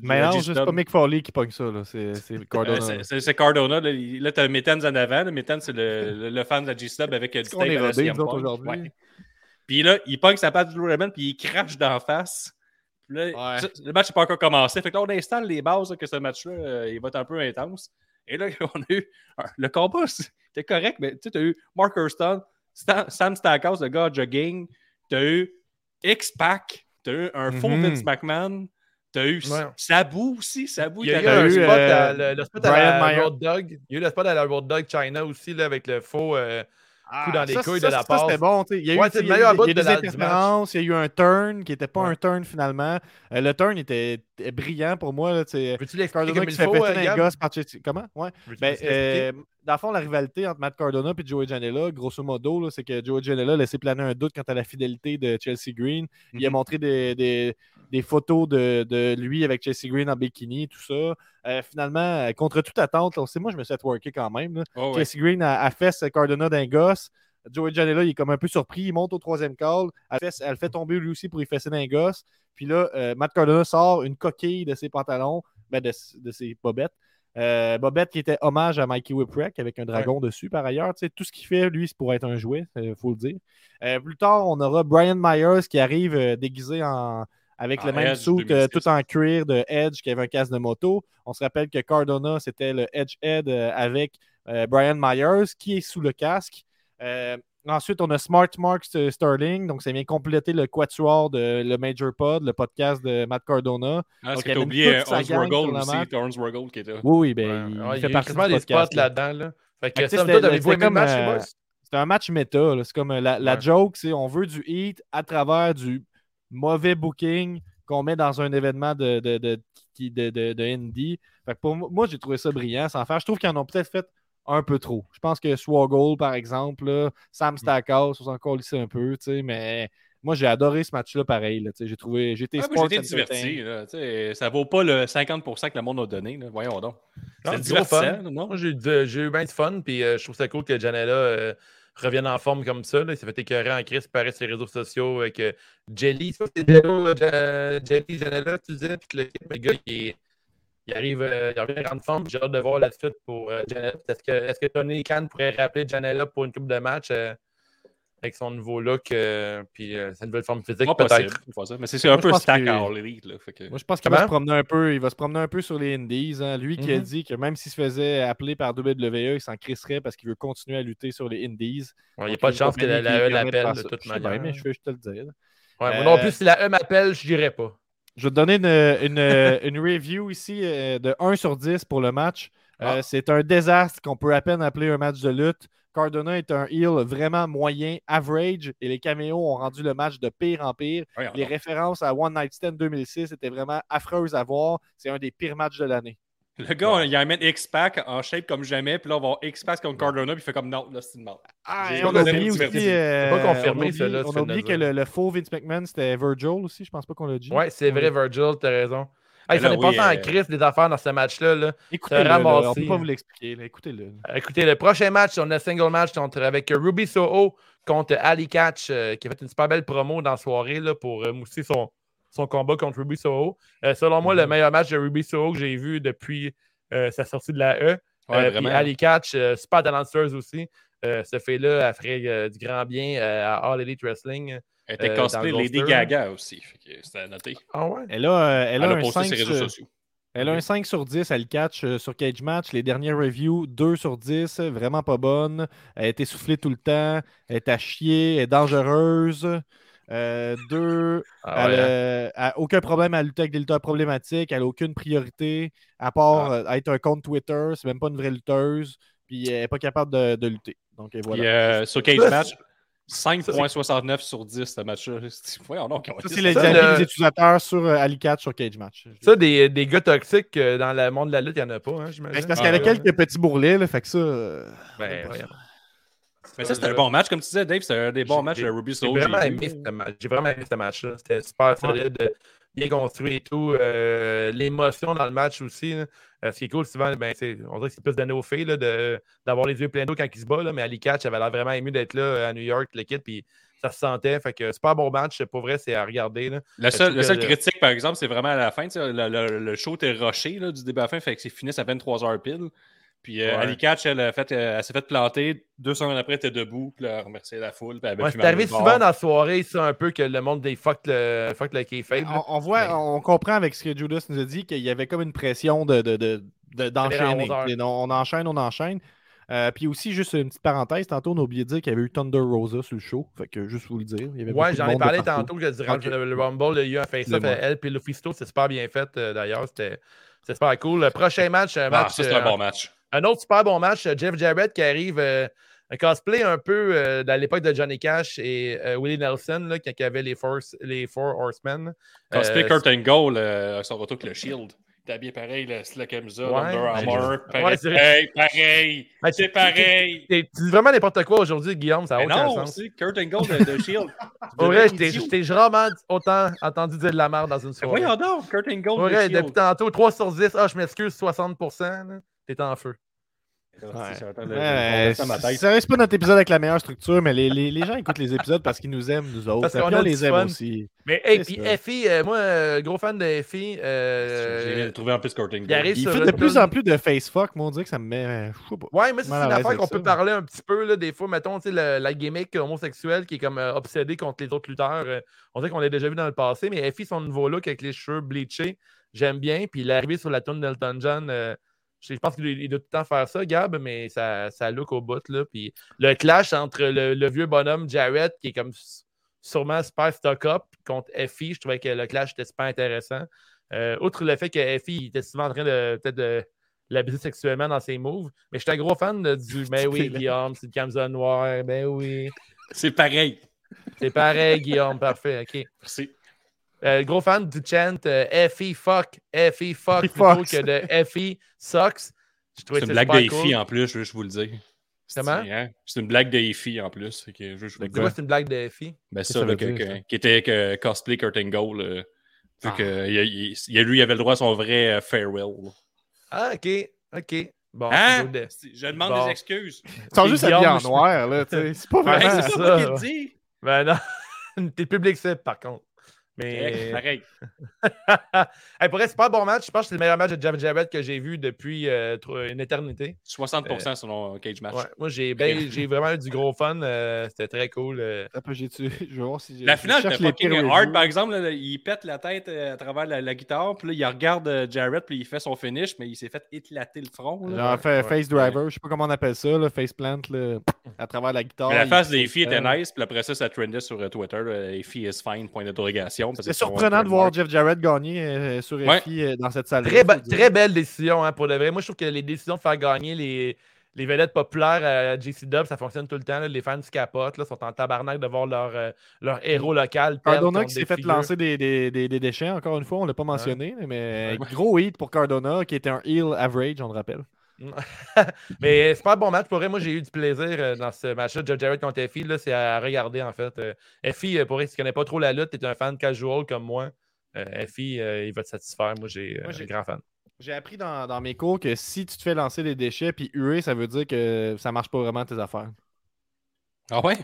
Mélanges, c'est pas Mick Foley qui pogne ça. C'est c'est Cardona. c'est- Cardona. Là, là tu as en avant. là. Mittens, c'est le, le, fan de la G-Sub avec euh, du tape à la. Puis là, il pogne sa patte Blue Ribbon, puis il crache d'en face. Là, Ouais. ça- le match n'est pas encore commencé. Fait que là, on installe les bases là, que ce match-là, euh, il va être un peu intense. Et là, on a eu le combat, c'était correct, mais tu as eu Mark Hurston, Stan- Sam Stackhouse, le gars jogging, tu as eu X-Pac, eu un faux Mhm. Vince McMahon, tu as eu Ouais. Sabu aussi. Sabu, Il y a eu était- un eu, spot, euh, à, le, le spot à Brian la Meyer. Road Dog. Il y a eu le spot à la Road Dog China aussi, là, avec le faux. euh, coup dans les ça, couilles ça, de la ça, c'était passe. bon. tu sais. Il y a eu, Ouais, il y a il y a eu de des la- du match. interférences, il y a eu un turn qui n'était pas Ouais. un turn finalement. Euh, le turn était brillant pour moi. Peux-tu l'expliquer Cardona comme il faut, euh, gosses par. Comment? Ouais. Ben, euh, dans le fond, la rivalité entre Matt Cardona et Joey Janela, grosso modo, c'est que Joey Janela a laissé planer un doute quant à la fidélité de Chelsea Green. Il a Mhm. montré des, des- des photos de, de lui avec Chelsea Green en bikini, tout ça. Euh, finalement, euh, contre toute attente, on sait, moi, je me suis twerké quand même. là. Oh, ouais. Chelsea Green a, a fait ce Cardona d'un gosse. Joey Janela, il est comme un peu surpris. Il monte au troisième call. Elle, fait, elle le fait tomber lui aussi pour y fesser d'un gosse. Puis là, euh, Matt Cardona sort une coquille de ses pantalons, ben de, de ses bobettes. Euh, bobette qui était hommage à Mikey Whipwreck avec un dragon dessus par ailleurs. Tu sais, tout ce qu'il fait, lui, c'est pour être un jouet, il faut le dire. Euh, plus tard, on aura Brian Myers qui arrive déguisé en, avec En le même Edge suit, 2006. euh, tout en cuir de Edge qui avait un casque de moto. On se rappelle que Cardona, c'était le Edge Head euh, avec euh, Brian Myers qui est sous le casque. Euh, ensuite, on a Smart Mark St- Sterling, donc ça vient compléter le quatuor de le Major Pod, le podcast de Matt Cardona. Ah, c'est oublié Hornswoggle aussi. Hornswoggle qui était là. Oui, oui, ben, Ouais, il ouais, fait y a partie du des spots là-dedans. Là. Fait que, comme, match, euh, c'est un match méta. C'est comme la, la Ouais. joke, c'est on veut du heat à travers du mauvais booking qu'on met dans un événement de, de, de, de, de- de indie. Fait que pour moi, j'ai trouvé ça brillant sans faire. Je trouve qu'ils en ont peut-être fait un peu trop. Je pense que Swaggle, par exemple, là, Sam Stackhouse, on s'en encore un peu, tu sais, mais moi, j'ai adoré ce match-là pareil. là, tu sais, j'ai trouvé. J'ai été Ah, été diverti. Là, ça vaut pas le 50% que le monde a donné. là. Voyons donc. C'est du gros fun. divertissant, non? Moi, j'ai eu, de- j'ai eu bien du fun, puis euh, je trouve ça cool que Janela euh, revienne en forme comme ça. Là. Il s'est fait écœurer en crise, paraît sur les réseaux sociaux avec euh, Jelly. Ça, c'est euh, Jelly, Janela, tu disais, puis le, gars, il, il arrive, euh, il revient en forme. J'ai hâte de voir la suite pour euh, Janela. Est-ce que, est-ce que Tony Khan pourrait rappeler Janela pour une coupe de match avec son nouveau look, euh, puis euh, sa nouvelle forme physique, peut-être? Mais c'est un Moi, je peu pense stack que- à All Elite. Là, fait que- Moi, je pense qu'il va se promener un peu. Il va se promener un peu sur les Indies. hein. Lui qui a Mhm. dit que même s'il se faisait appeler par WWE, il s'en crisserait parce qu'il veut continuer à lutter sur les Indies. Il n'y a pas de chance que la, la E l'appelle de toute sais bien, manière. mais je te le dire. moi non Euh, plus, si la E m'appelle, je dirais pas. Je vais te donner une, une- une review ici euh, de 1 sur 10 pour le match. Euh, Ah. C'est un désastre qu'on peut à peine appeler un match de lutte. Cardona est un heel vraiment moyen, average, et les caméos ont rendu le match de pire en pire. Les références à One Night Stand 2006 étaient vraiment affreuses à voir. C'est un des pires matchs de l'année. Le gars, il amène X-Pac en shape comme jamais, puis là, on va avoir X-Pac contre Cardona, puis il fait comme non, là, c'est une mort. Ah, on a oublié aussi. euh, C'est pas confirmé, on a oublié- celui-là, tu On a oublié que le faux Vince McMahon, c'était Virgil aussi. Je pense pas qu'on l'a dit. Ouais, c'est vrai, Virgil, t'as raison. Ah, il fallait passer oui, en euh, crise des affaires dans ce match-là. là. Écoutez-le, là, on peut pas vous l'expliquer. là. Écoutez-le. Euh, Écoutez, le prochain match, on a un single match contre- avec Ruby Soho contre Ali Catch, euh, qui a fait une super belle promo dans la soirée là, pour euh, mousser son, son combat contre Ruby Soho. Selon moi, le Mhm. meilleur match de Ruby Soho que j'ai vu depuis sa sortie de la E. Ouais, puis vraiment. Ali Catch, super talentueuse aussi. Ce fait-là, elle ferait du grand bien à All Elite Wrestling. Elle était euh, cosplay Lady. Gaga aussi. C'était à noter. Ah ouais? Elle a, euh, elle Elle, a un posté 5 sur ses réseaux sur- sociaux. Elle a un 5 sur 10, elle catch euh, sur Cage Match. Les dernières reviews, 2 sur 10, vraiment pas bonne. Elle a été soufflée tout le temps. Elle est à chier, elle est dangereuse. Euh, deux, Ah elle, ouais, hein? euh, elle a aucun problème à lutter avec des lutteurs problématiques. Elle a aucune priorité à part Ah. être un compte Twitter. C'est même pas une vraie lutteuse. Puis elle n'est pas capable de, de lutter. Donc voilà. Puis, euh, sur Cage Match, 5.69 sur 10, ce match-là. C'est- les des utilisateurs sur euh, Ali Catch sur Cage Match. Ça, des, des gars toxiques euh, dans le monde de la lutte, il n'y en a pas, hein, Ben, j'imagine. c'est parce Ah, qu'elle a ouais. quelques petits bourrelets, là, fait que ça. euh, Ben. Mais ça, c'était un bon match. Comme tu disais, Dave, c'était un des bons matchs de Ruby J'ai Soho. vraiment aimé ce match. J'ai vraiment aimé ce match-là. C'était super solide, euh, bien construit et tout. Euh, L'émotion dans le match aussi. là. Euh, ce qui est cool souvent, ben, c'est- on dirait que c'est plus donné aux filles là, de- d'avoir les yeux pleins d'eau quand ils se battent. là, mais Ali Catch avait l'air vraiment ému d'être là euh, à New York, le kit, puis ça se sentait. Fait que super bon match. Pour vrai, c'est à regarder. là. Le seul, trouve le seul critique, par exemple, c'est vraiment à la fin. le- le show était rushé là, du début à la fin, fait que c'est fini à 23h pile. Puis euh, Ouais. Ali Catch, elle, a fait, euh, elle s'est fait planter. Deux secondes après, elle était debout, puis elle a remercié la foule. Puis elle Ouais, c'est arrivé souvent bord. dans la soirée, ça, un peu que le monde des fuck le, fuck le kayfabe. On, on voit, on comprend avec ce que Judas nous a dit qu'il y avait comme une pression de, de, de- de- d'enchaîner. on, on enchaîne, on enchaîne. Euh, puis aussi, juste une petite parenthèse, tantôt on a oublié de dire qu'il y avait eu Thunder Rosa sur le show. Fait que juste vous le dire. Il y avait Ouais, de j'en ai parlé tantôt que durant Ok. le, le Rumble, il y a eu un face-off. Elle puis Lufisto, c'est super bien fait euh, d'ailleurs. C'était c'était super cool. Le prochain match, un Ah, match. ça, c'est euh, un bon match. Un autre super bon match, euh, Jeff Jarrett qui arrive, euh, un cosplay un peu euh, l'époque de Johnny Cash et euh, Willie Nelson, là, y avait les, Force, les Four Horsemen. Cosplay Euh, Kurt Angle, euh, son retour avec le Shield. T'es habillé pareil, le Slack Hamza, ben, Armour. Ouais, Pareil, c'est- pareil, pareil. C'est tu- pareil. Dis vraiment n'importe quoi aujourd'hui, Guillaume, ça n'a aucun non, sens. c'est Kurt Angle de, de Shield. Pour vrai, je t'ai- rarement autant entendu dire de la merde dans une Mais soirée. Voyons donc, Kurt Angle vrai, Shield. depuis tantôt, 3 sur 10, ah, je m'excuse, 60%, là, t'es en feu. Ouais. Sérieux, c'est pas notre épisode avec la meilleure structure, mais les, les- les gens écoutent les épisodes parce qu'ils nous aiment, nous autres. Parce qu'on les aime fun. aussi. Mais, hey, puis ça. Effie, euh, moi, euh, gros fan de Effie, euh, J'ai trouvé en plus Kurt Angle. il arrive Il fait de plus en plus de face fuck, moi on dirait que ça me met. Je sais pas. Ouais, mais ça, c'est une affaire qu'on ça, peut parler un petit peu, là, des fois, mettons, tu sais, la gimmick homosexuelle qui est comme euh, obsédée contre les autres lutteurs. euh, on dirait qu'on l'a déjà vu dans le passé, mais Effie, son nouveau look avec les cheveux bleachés, j'aime bien. Puis il est arrivé sur la tune d'Elton John. Je pense qu'il il doit tout le temps faire ça, Gab, mais ça, ça look au bout. Là. Puis le clash entre le, le vieux bonhomme Jarrett, qui est comme sûrement super stock-up, contre Effie, je trouvais que le clash était super intéressant. Euh, outre le fait que Effie était souvent en train de peut-être de l'abuser sexuellement dans ses moves. Mais j'étais un gros fan de- du Ben oui, Guillaume, c'est le Kamza noir. Ben oui. C'est pareil. C'est pareil, Guillaume, parfait. OK. Merci. Euh, gros fan du chant euh, FE fuck, FE fuck, plutôt que de FE sucks. Je trouvais C'est une blague de cool. En plus, je veux juste vous le dire. Comment? C'est hein? C'est une blague de Effie en plus. que je vous le C'est quoi, dire. c'est une blague de FE? Ben, ça, là, ça que- veut dire, que- ça? qui était que cosplay Kurt Angle. euh, vu Ah. que il, lui, il avait le droit à son vrai euh, farewell. Ah, OK. OK. Bon, Hein? Je demande Bon. des excuses. Ils sont juste habillés en noir, là. C'est pas Ouais, vraiment. c'est ça, ça qu'il dit. Ben non. T'es public cible, par contre. Mais. Pareil. hey, pour être super bon match, je pense que c'est le meilleur match de Jab Jarrett que j'ai vu depuis euh, une éternité. 60% selon Cage Match. Ouais, moi, j'ai ben, j'ai vraiment eu du gros fun. euh, C'était très cool. euh. J'ai-tu- Je vais voir si j'ai. La finale les fucking hard. reviews. Par exemple, là, il pète la tête euh, à travers la, la guitare, puis là, il regarde euh, Jarrett, puis il fait son finish, mais il s'est fait éclater le front. là. Genre fait face driver, je sais pas comment on appelle ça, là, face plant là, à travers la guitare. Mais la face des filles était euh, nice, puis après ça, ça trendait sur euh, Twitter. là, Effie is fine, point d'interrogation. C'est surprenant de voir. Jeff Jarrett gagner euh, sur Ouais. FI euh, dans cette salle. Très, be- très belle décision hein, pour de vrai. Moi, je trouve que les décisions de faire gagner les, les vedettes populaires à JC Dub, ça fonctionne tout le temps. là. Les fans se capotent, là, sont en tabarnak de voir leur, euh, leur héros local. Cardona qui s'est fait figures. lancer des, des, des, des déchets, encore une fois, on l'a pas mentionné, mais gros hit pour Cardona, qui était un heel average, on le rappelle. Mais c'est pas un bon match. Pour vrai, moi, j'ai eu du plaisir euh, dans ce match-là. Jeff Jarrett contre Effie, là, c'est à regarder, en fait. Euh, Effie, euh, pour vrai, si tu connais pas trop la lutte, tu es un fan casual comme moi. Effie, il va te satisfaire. Moi, j'ai un grand fan. J'ai appris dans, dans mes cours que si tu te fais lancer des déchets puis huer, ça veut dire que ça marche pas vraiment tes affaires. Ah ouais?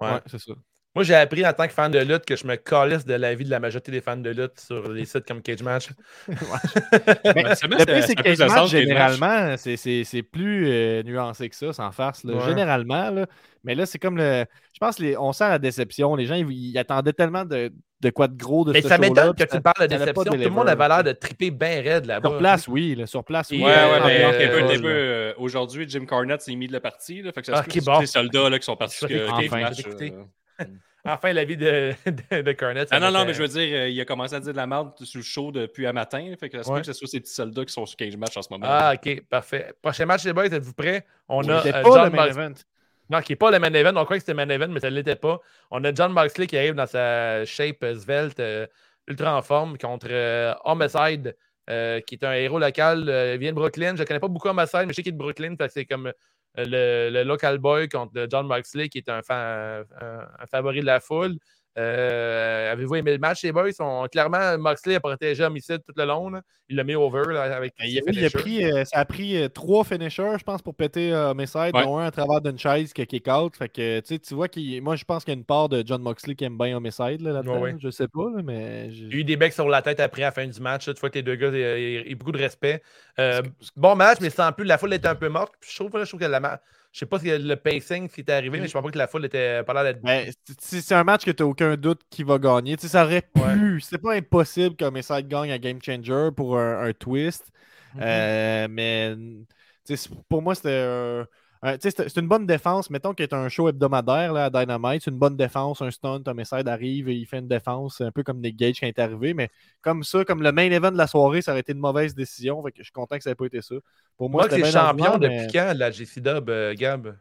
Ouais. Ouais, c'est ça. Moi, j'ai appris en tant que fan de lutte que je me calisse de l'avis de la majorité des fans de lutte sur les sites comme Cage Match. Mais le pire, ça- c'est plus Cage Match, généralement, c'est- c'est c'est plus euh, nuancé que ça, sans farce. là. Ouais. Généralement, là. mais là, c'est comme le. Je pense qu'on sent la déception. Les gens, ils, ils attendaient tellement de, de quoi de gros de Mais ce ça m'étonne que tu parles de déception. Tout le monde avait l'air de triper bien raide là-bas. Sur place, oui. là, sur place, oui. Ouais, ouais, mais euh, euh, euh, aujourd'hui, Jim Cornette s'est mis de la partie. Là, fait que ça Ah, se peut ok, que c'est bon. les soldats là, qui sont partis Je enfin, Enfin, l'avis de, de, de Cornette. ça Ah non, non, mais je veux dire, euh, il a commencé à dire de la merde sur le show depuis un matin. Fait que ça se Ouais. que ce soit ces petits soldats qui sont sur Cage Match en ce moment. Ah, ok, parfait. Prochain match, les boys, êtes-vous prêts? On Oui, a euh, pas John le main event. Non, qui n'est pas le main event. On croit que c'était le main event, mais ça ne l'était pas. On a John Moxley qui arrive dans sa shape svelte, euh, ultra en forme, contre euh, Homicide, euh, qui est un héros local. euh, il vient de Brooklyn. Je ne connais pas beaucoup Homicide, mais je sais qu'il est de Brooklyn. fait que C'est comme euh, le, le local boy contre John Moxley, qui est un, un, un favori de la foule. Euh, Avez-vous aimé le match, les boys? Sont, clairement, Moxley a protégé Homicide tout le long. là. Il l'a mis over là, avec Ben, il, a, il a finishers. pris, euh, ça a pris euh, trois finishers, je pense, pour péter euh, Homicide, Ouais. dont un à travers d'une chaise qui a kick out. Fait que, tu sais, tu vois qu'il. Moi, je pense qu'il y a une part de John Moxley qui aime bien Homicide là, là-dedans. Ouais, ouais. là. Je sais pas, là, mais. Il y a eu des becs sur la tête après à la fin du match. là. Tu vois que les deux gars, il y a- il y a eu beaucoup de respect. Euh, bon match, mais sans plus, la foule était un peu morte. Je trouve, là, je trouve que la Je sais pas si le pacing qui était arrivé, mais je pense pas que la foule était pas l'air d'être. Ben, c'est un match que tu n'as aucun doute qui va gagner. Ça aurait pu. C'est pas impossible qu'Homicide gagne à Game Changer pour un, un twist. Mhm. Euh, mais pour moi, c'était c'était- c'est une bonne défense. Mettons qu'il y a un show hebdomadaire là, à Dynamite. C'est une bonne défense, un stunt. Homicide arrive et il fait une défense, un peu comme Nick Gage quand il est arrivé. Mais comme ça, comme le main event de la soirée, ça aurait été une mauvaise décision. Fait que je suis content que ça n'ait pas été ça. Pour moi, Moi, c'est champion depuis quand la JC Dub, euh, Gab?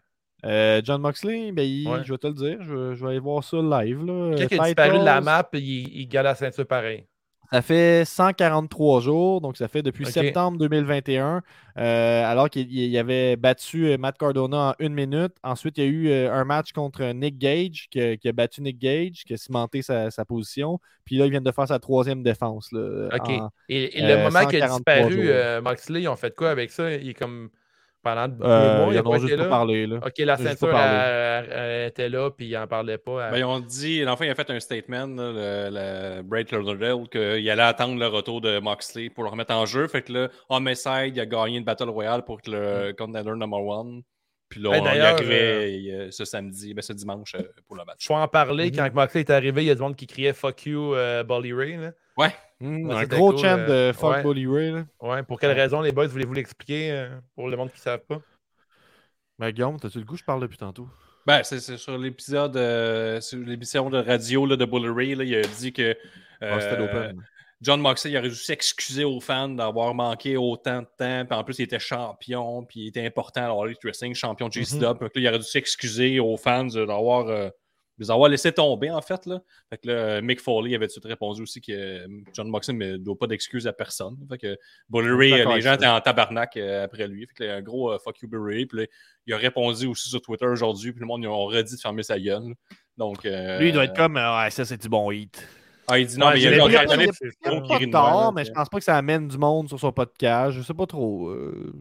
Euh, John Moxley, ben, il- Ouais. je vais te le dire. Je, je vais aller voir ça live. Quelqu'un qui a Titles, disparu de la map, il, il gagne la ceinture pareil. Ça fait 143 jours, donc ça fait depuis Ok. septembre 2021, euh, alors qu'il il avait battu euh, Matt Cardona en une minute. Ensuite, il y a eu euh, un match contre Nick Gage, qui a, qui a battu Nick Gage, qui a cimenté sa, sa position. Puis là, il vient de faire sa troisième défense. là, OK. en- Et, et le euh, moment qu'il a 143 disparu, euh, Moxley, ils ont fait quoi avec ça? Il est comme. Pendant euh, mois, ils en ont juste pas parlé. Là. OK, la ceinture parlé. elle- elle- elle était là, puis il en parlait pas. Ben, ils ont dit, enfin, il a fait un statement, là, le, le Lauderdale, qu'il allait attendre le retour de Moxley pour le remettre en jeu. Fait que là, Homicide, il a gagné une Battle Royale pour être le contender number one. Puis là, on y d'ailleurs, arrivait euh, ce samedi, ben, ce dimanche euh, pour le match. Je vais en parler. Mhm. Quand Moxley est arrivé, il y a du monde qui criait Fuck you, euh, Bolly Ray. là. Ouais. Hmm, Ouais, un gros cool, chant euh, de Fuck ouais. Bully Ray. là. Ouais, pour quelle raison, les boys, voulez-vous l'expliquer euh, pour le monde qui ne savent pas? Ben, Guillaume, t'as-tu le goût? Je parle depuis tantôt. Ben, c'est sur l'épisode, euh, sur l'émission de radio là, de Bullery, là, il a dit que. Euh. John Moxley, il aurait dû s'excuser aux fans d'avoir manqué autant de temps. Puis en plus, il était champion, puis il était important à l'Elite Wrestling, champion de JCW. Mhm. Donc là, il aurait dû s'excuser aux fans de d'avoir euh, de les avoir laissé tomber, en fait. Là. Fait que là, Mick Foley avait tout de suite répondu aussi que euh, John Moxley ne doit pas d'excuses à personne. Fait que D'accord les gens étaient en tabarnak euh, après lui. Fait que là, un gros euh, fuck you Bully Ray. Puis là, il a répondu aussi sur Twitter aujourd'hui. Puis le monde, ils ont redit de fermer sa gueule. Donc, euh, Lui, il doit être comme Ouais, ça, c'est du bon hit. Ah, il dit non, Ouais, mais il y a Green tort, Wall, mais je pense pas que ça amène du monde sur son podcast. Je sais pas trop. euh.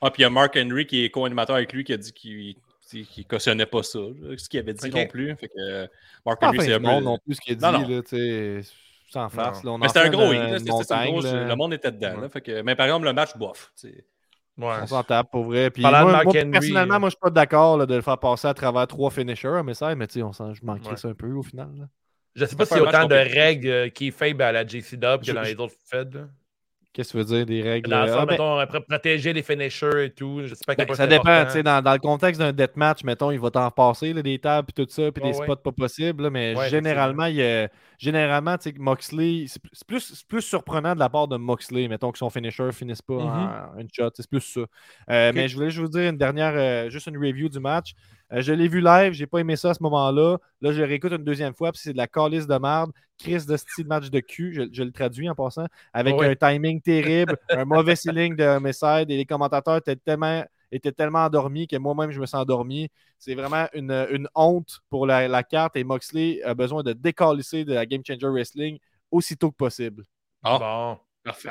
Ah, puis il y a Mark Henry qui est co-animateur avec lui qui a dit qu'il qu'il cautionnait pas ça. là, Ce qu'il avait dit non plus. Fait que euh, Mark Henry, c'est un peu. non plus ce qu'il a dit, Non, non. là, tu sais, sans farce. là, on Mais c'était un gros une- hit. Le monde était dedans. là, fait que, mais par exemple, le match, bof. c'est- Ouais. On s'en tape pour vrai. Puis Parlant de moi, Mark moi, Henry, personnellement, euh, moi, je suis pas d'accord de le faire passer à travers trois finishers à message, mais on je manquerais Ouais. ça un peu au final. là. Je sais pas s'il y a un autant de règles euh, qui est faible à la JCW que Je- dans les autres Feds. Qu'est-ce que tu veux dire, des règles? Dans le euh, sens, ah, ben, mettons, après, protéger les finishers et tout. Je sais pas à quel ben, ça dépend, tu sais, dans, dans le contexte d'un deathmatch, mettons, il va t'en passer, là, des tables, puis tout ça, puis Ouais, des ouais. spots pas possibles, là, mais Ouais, généralement, il généralement, tu sais, Moxley, c'est plus, plus surprenant de la part de Moxley, mettons que son finisher finisse pas en une shot, c'est plus ça. Euh, Mais je voulais juste vous dire une dernière, euh, juste une review du match. Euh, je l'ai vu live, j'ai pas aimé ça à ce moment-là. Là, je le réécoute une deuxième fois, puis c'est de la calice de merde. Chris de style match de cul, je, je le traduis en passant, avec Ouais. un timing terrible, un mauvais ceiling de Homicide, et les commentateurs étaient tellement, étaient tellement endormis que moi-même, je me sens endormi. C'est vraiment une, une honte pour la, la carte, et Moxley a besoin de décalisser de la Game Changer Wrestling aussitôt que possible. Ah, Bon. parfait.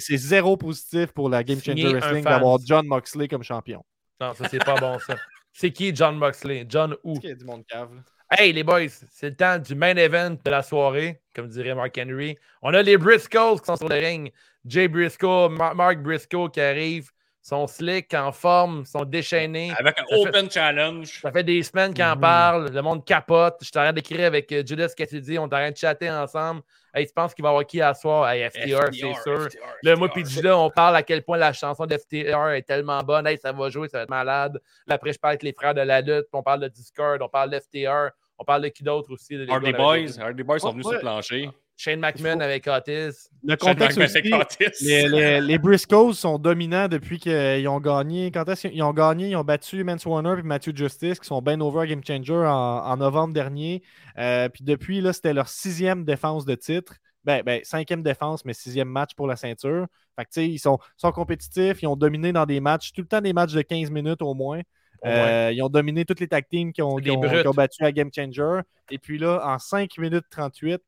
C'est zéro positif pour la Game Changer Wrestling d'avoir John Moxley comme champion. Non, ça, c'est pas bon, ça. C'est qui John Moxley? John y a du monde cave? là? Hey, les boys, c'est le temps du main event de la soirée, comme dirait Mark Henry. On a les Briscoes qui sont sur le ring. Jay Briscoe, Mar- Mark Briscoe qui arrive. Sont slick, en forme, sont déchaînés. Avec un Ça fait- open challenge. Ça fait des semaines qu'ils en Mhm. parlent. Le monde capote. Je t'arrête d'écrire avec euh, Judas Cassidy. On t'arrête de chatter ensemble. Hey, tu penses qu'il va y avoir qui à soir? Hey, FTR, c'est sûr. Là, moi, puis là, on parle à quel point la chanson d'FTR est tellement bonne. Hey, ça va jouer, ça va être malade. Là, après, je parle avec les frères de la lutte. puis On parle de Discord. On parle d'FTR. On parle de qui d'autre aussi? les Hardy de Boys. Hardy Boys sont venus Ouais. sur le plancher. Shane McMahon avec Otis. Le Shane contexte McMahon aussi, avec Otis. les, les, les Briscoes sont dominants depuis qu'ils ont gagné. Quand est-ce qu'ils ont gagné? Ils ont battu Mance Warner et Matthew Justice, qui sont bien over Game Changer en, en novembre dernier. Euh, puis depuis, là, c'était leur sixième défense de titre. Ben, ben, cinquième défense, mais sixième match pour la ceinture. Fait que, ils sont, sont compétitifs, ils ont dominé dans des matchs, tout le temps des matchs de 15 minutes au moins. Euh, ils ont dominé toutes les tag teams qui ont, qui ont battu à Game Changer. Et puis là, en 5 minutes 38,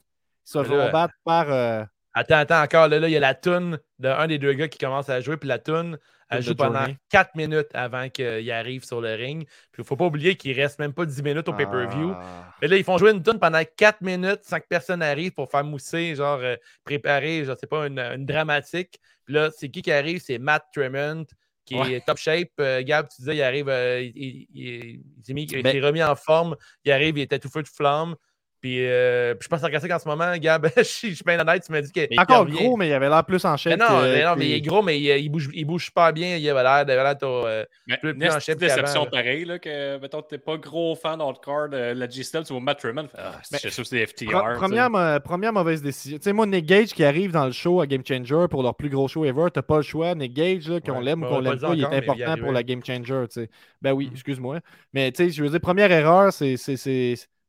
ils se font battre par. euh, Attends, attends, encore. Là, là, il y a la toune d'un des deux gars qui commence à jouer. Puis la toune, elle Toune joue de pendant Journey. 4 minutes avant qu'il arrive sur le ring. Puis il ne faut pas oublier qu'il reste même pas 10 minutes au pay-per-view. Ah. Mais là, ils font jouer une tune pendant 4 minutes sans que personne arrive pour faire mousser, genre euh, préparer, je sais pas, une, une dramatique. Puis là, c'est qui qui arrive? C'est Matt Tremont, qui Ouais. est top shape. Euh, Gab, tu disais, il arrive, euh, il, il- il- il s'est mis- il Ben- s'est remis en forme. Il arrive, il était tout feu de flamme. Puis, euh, puis je pense sarcastique en ce moment, Gab. je suis je suis bien honnête, tu m'as dit qu'il encore revient. gros, mais il avait l'air plus en Mais shape. non, que- mais, non, mais il est gros, mais il, il bouge, il bouge super bien. Il avait l'air, l'air euh, Mais plus- plus une en petite shape déception qu'avant, pareil, là, que, mettons, t'es pas gros fan hardcore de la G-Style, tu vois Matt Tremont, ah, Mais- c'est sûr que c'est FTR. Pre- sais. première, première mauvaise décision. Tu sais, moi, Nick Gage qui arrive dans le show à Game Changer pour leur plus gros show ever, t'as pas le choix. Nick Gage, là, qu'on Ouais. l'aime ou qu'on l'aime pas pas, il est mais important pour la. Game Changer. tu sais. Ben oui, Mm. excuse-moi. Mais tu sais, je veux dire, première erreur, c'est.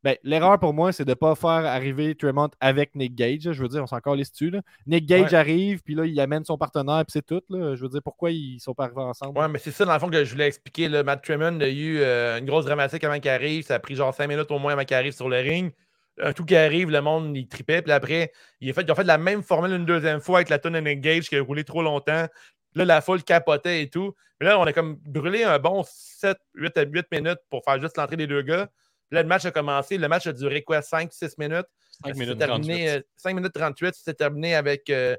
Ben, l'erreur pour moi, c'est de ne pas faire arriver Tremont avec Nick Gage. Je veux dire, on s'en encore les dessus. Là? Nick Gage Ouais. arrive, puis là, il amène son partenaire, puis c'est tout. Là. Je veux dire, pourquoi ils sont pas arrivés ensemble? Ouais, mais c'est ça, dans le fond, que je voulais expliquer. Là. Matt Tremont a eu euh, une grosse dramatique avant qu'il arrive. Ça a pris genre 5 minutes au moins avant qu'il arrive sur le ring. Un tout qui arrive, le monde, il tripait. Puis après, il a fait, ils ont fait la même formule une deuxième fois avec la tonne Engage qui a roulé trop longtemps. Là, la foule capotait et tout. Mais là, on a comme brûlé un bon 7, 8, 8 minutes pour faire juste l'entrée des deux gars. Là, le match a commencé. Le match a duré quoi, 5-6 minutes? 5 Ça minutes s'est terminé, 38. euh, 5 minutes 38, c'est terminé avec euh,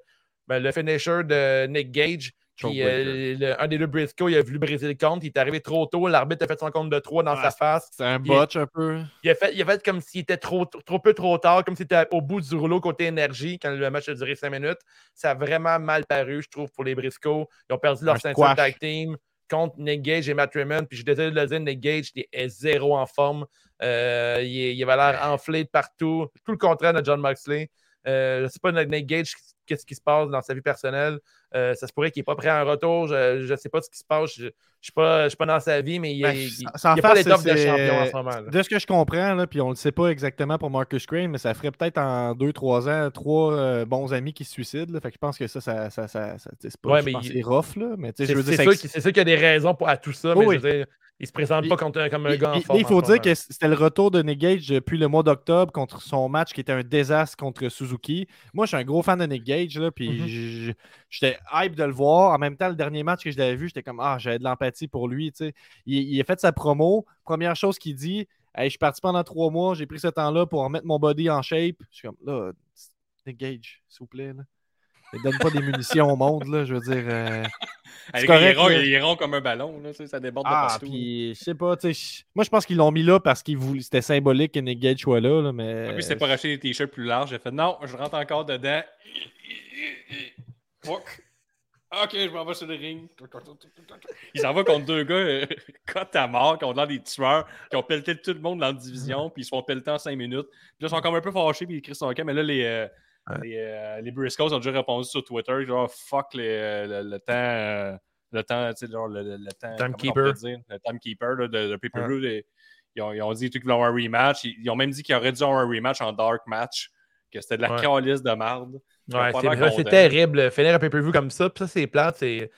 ben, le finisher de Nick Gage. Puis euh, le- un des deux Briscoe, il a voulu briser le compte. Il est arrivé trop tôt. L'arbitre a fait son compte de 3 dans sa face. C'est un botch un peu. Il a, fait, il a fait comme s'il était trop, trop peu trop tard, comme s'il était au bout du rouleau côté énergie quand le match a duré 5 minutes. Ça a vraiment mal paru, je trouve, pour les Briscoe. Ils ont perdu leur ceinture tag team contre Nick Gage et Matt Raymond. Puis je suis désolé de le dire, Nick Gage est zéro en forme. Euh, il, avait l'air enflé de partout. Tout le contraire de John Moxley. Euh, je ne sais pas, Nate Gage, qu'est-ce qui se passe dans sa vie personnelle. Euh, ça se pourrait qu'il n'est pas prêt à un retour. Je ne sais pas ce qui se passe. Je ne suis, pas, pas dans sa vie, mais il Ben, sans a pas les tops de champion en ce moment. là. De ce que je comprends, là, puis on ne le sait pas exactement pour Marcus Crane, mais ça ferait peut-être en 2-3 ans trois euh, bons amis qui se suicident. là. Fait que je pense que ça, ça, ça, ça, ça- c'est pas Ouais, je mais pense il- rough, là. Mais tu sais, C'est je veux dire, c'est ça sûr, qu'il- c'est sûr qu'il y a des raisons pour, à tout ça, mais Oui, je veux dire, il ne se présente pas contre- comme un Il, gars en il- forme il faut dire que c'était le retour de Nick Gage depuis le mois d'octobre contre son match qui était un désastre contre Suzuki. Moi, je suis un gros fan de Nick Gage, là, puis Mhm. j'étais hype de le voir. En même temps, le dernier match que je l'avais vu, j'étais comme Ah, j'avais de l'empathie pour lui. tu sais. Il, il a fait sa promo. Première chose qu'il dit Hey, Je suis parti pendant trois mois, j'ai pris ce temps-là pour remettre mon body en shape. Je suis comme là, Nick Gage, s'il vous plaît. Là. Ne donne pas des munitions au monde, là, je veux dire. euh, correct, il, est rond, là. il est rond comme un ballon, là, ça déborde de Ah, partout. puis je sais pas, tu sais, je- moi je pense qu'ils l'ont mis là parce qu'ils voulaient, c'était symbolique que Nick Gage soit là, là, mais. En plus, c'était pas racheter des t-shirts plus larges. J'ai fait non, je rentre encore dedans. Fuck. Ok, je m'en vais sur le ring. Il s'en va contre deux gars, euh, cote à mort, qui ont l'air des tueurs, qui ont pelleté tout le monde dans la division, puis ils se font pelleter en cinq minutes. Puis là, ils sont comme un peu fâchés, puis ils crient son camp. Mais là, les, euh, Ouais. les, euh, les Briscoes ont déjà répondu sur Twitter, genre fuck les, euh, le, le temps. euh, le temps, tu sais, genre, le, le- le temps. Timekeeper. Le timekeeper de, de pay-per-view. les- Ils, ont, ils ont dit qu'ils voulaient avoir un rematch. Ils, ils ont même dit qu'il y aurait dû avoir un rematch en dark match, que c'était de la Ouais. calice de marde. Ouais, c'est terrible. Finir un pay-per-view comme ça, puis ça, c'est plate. C'est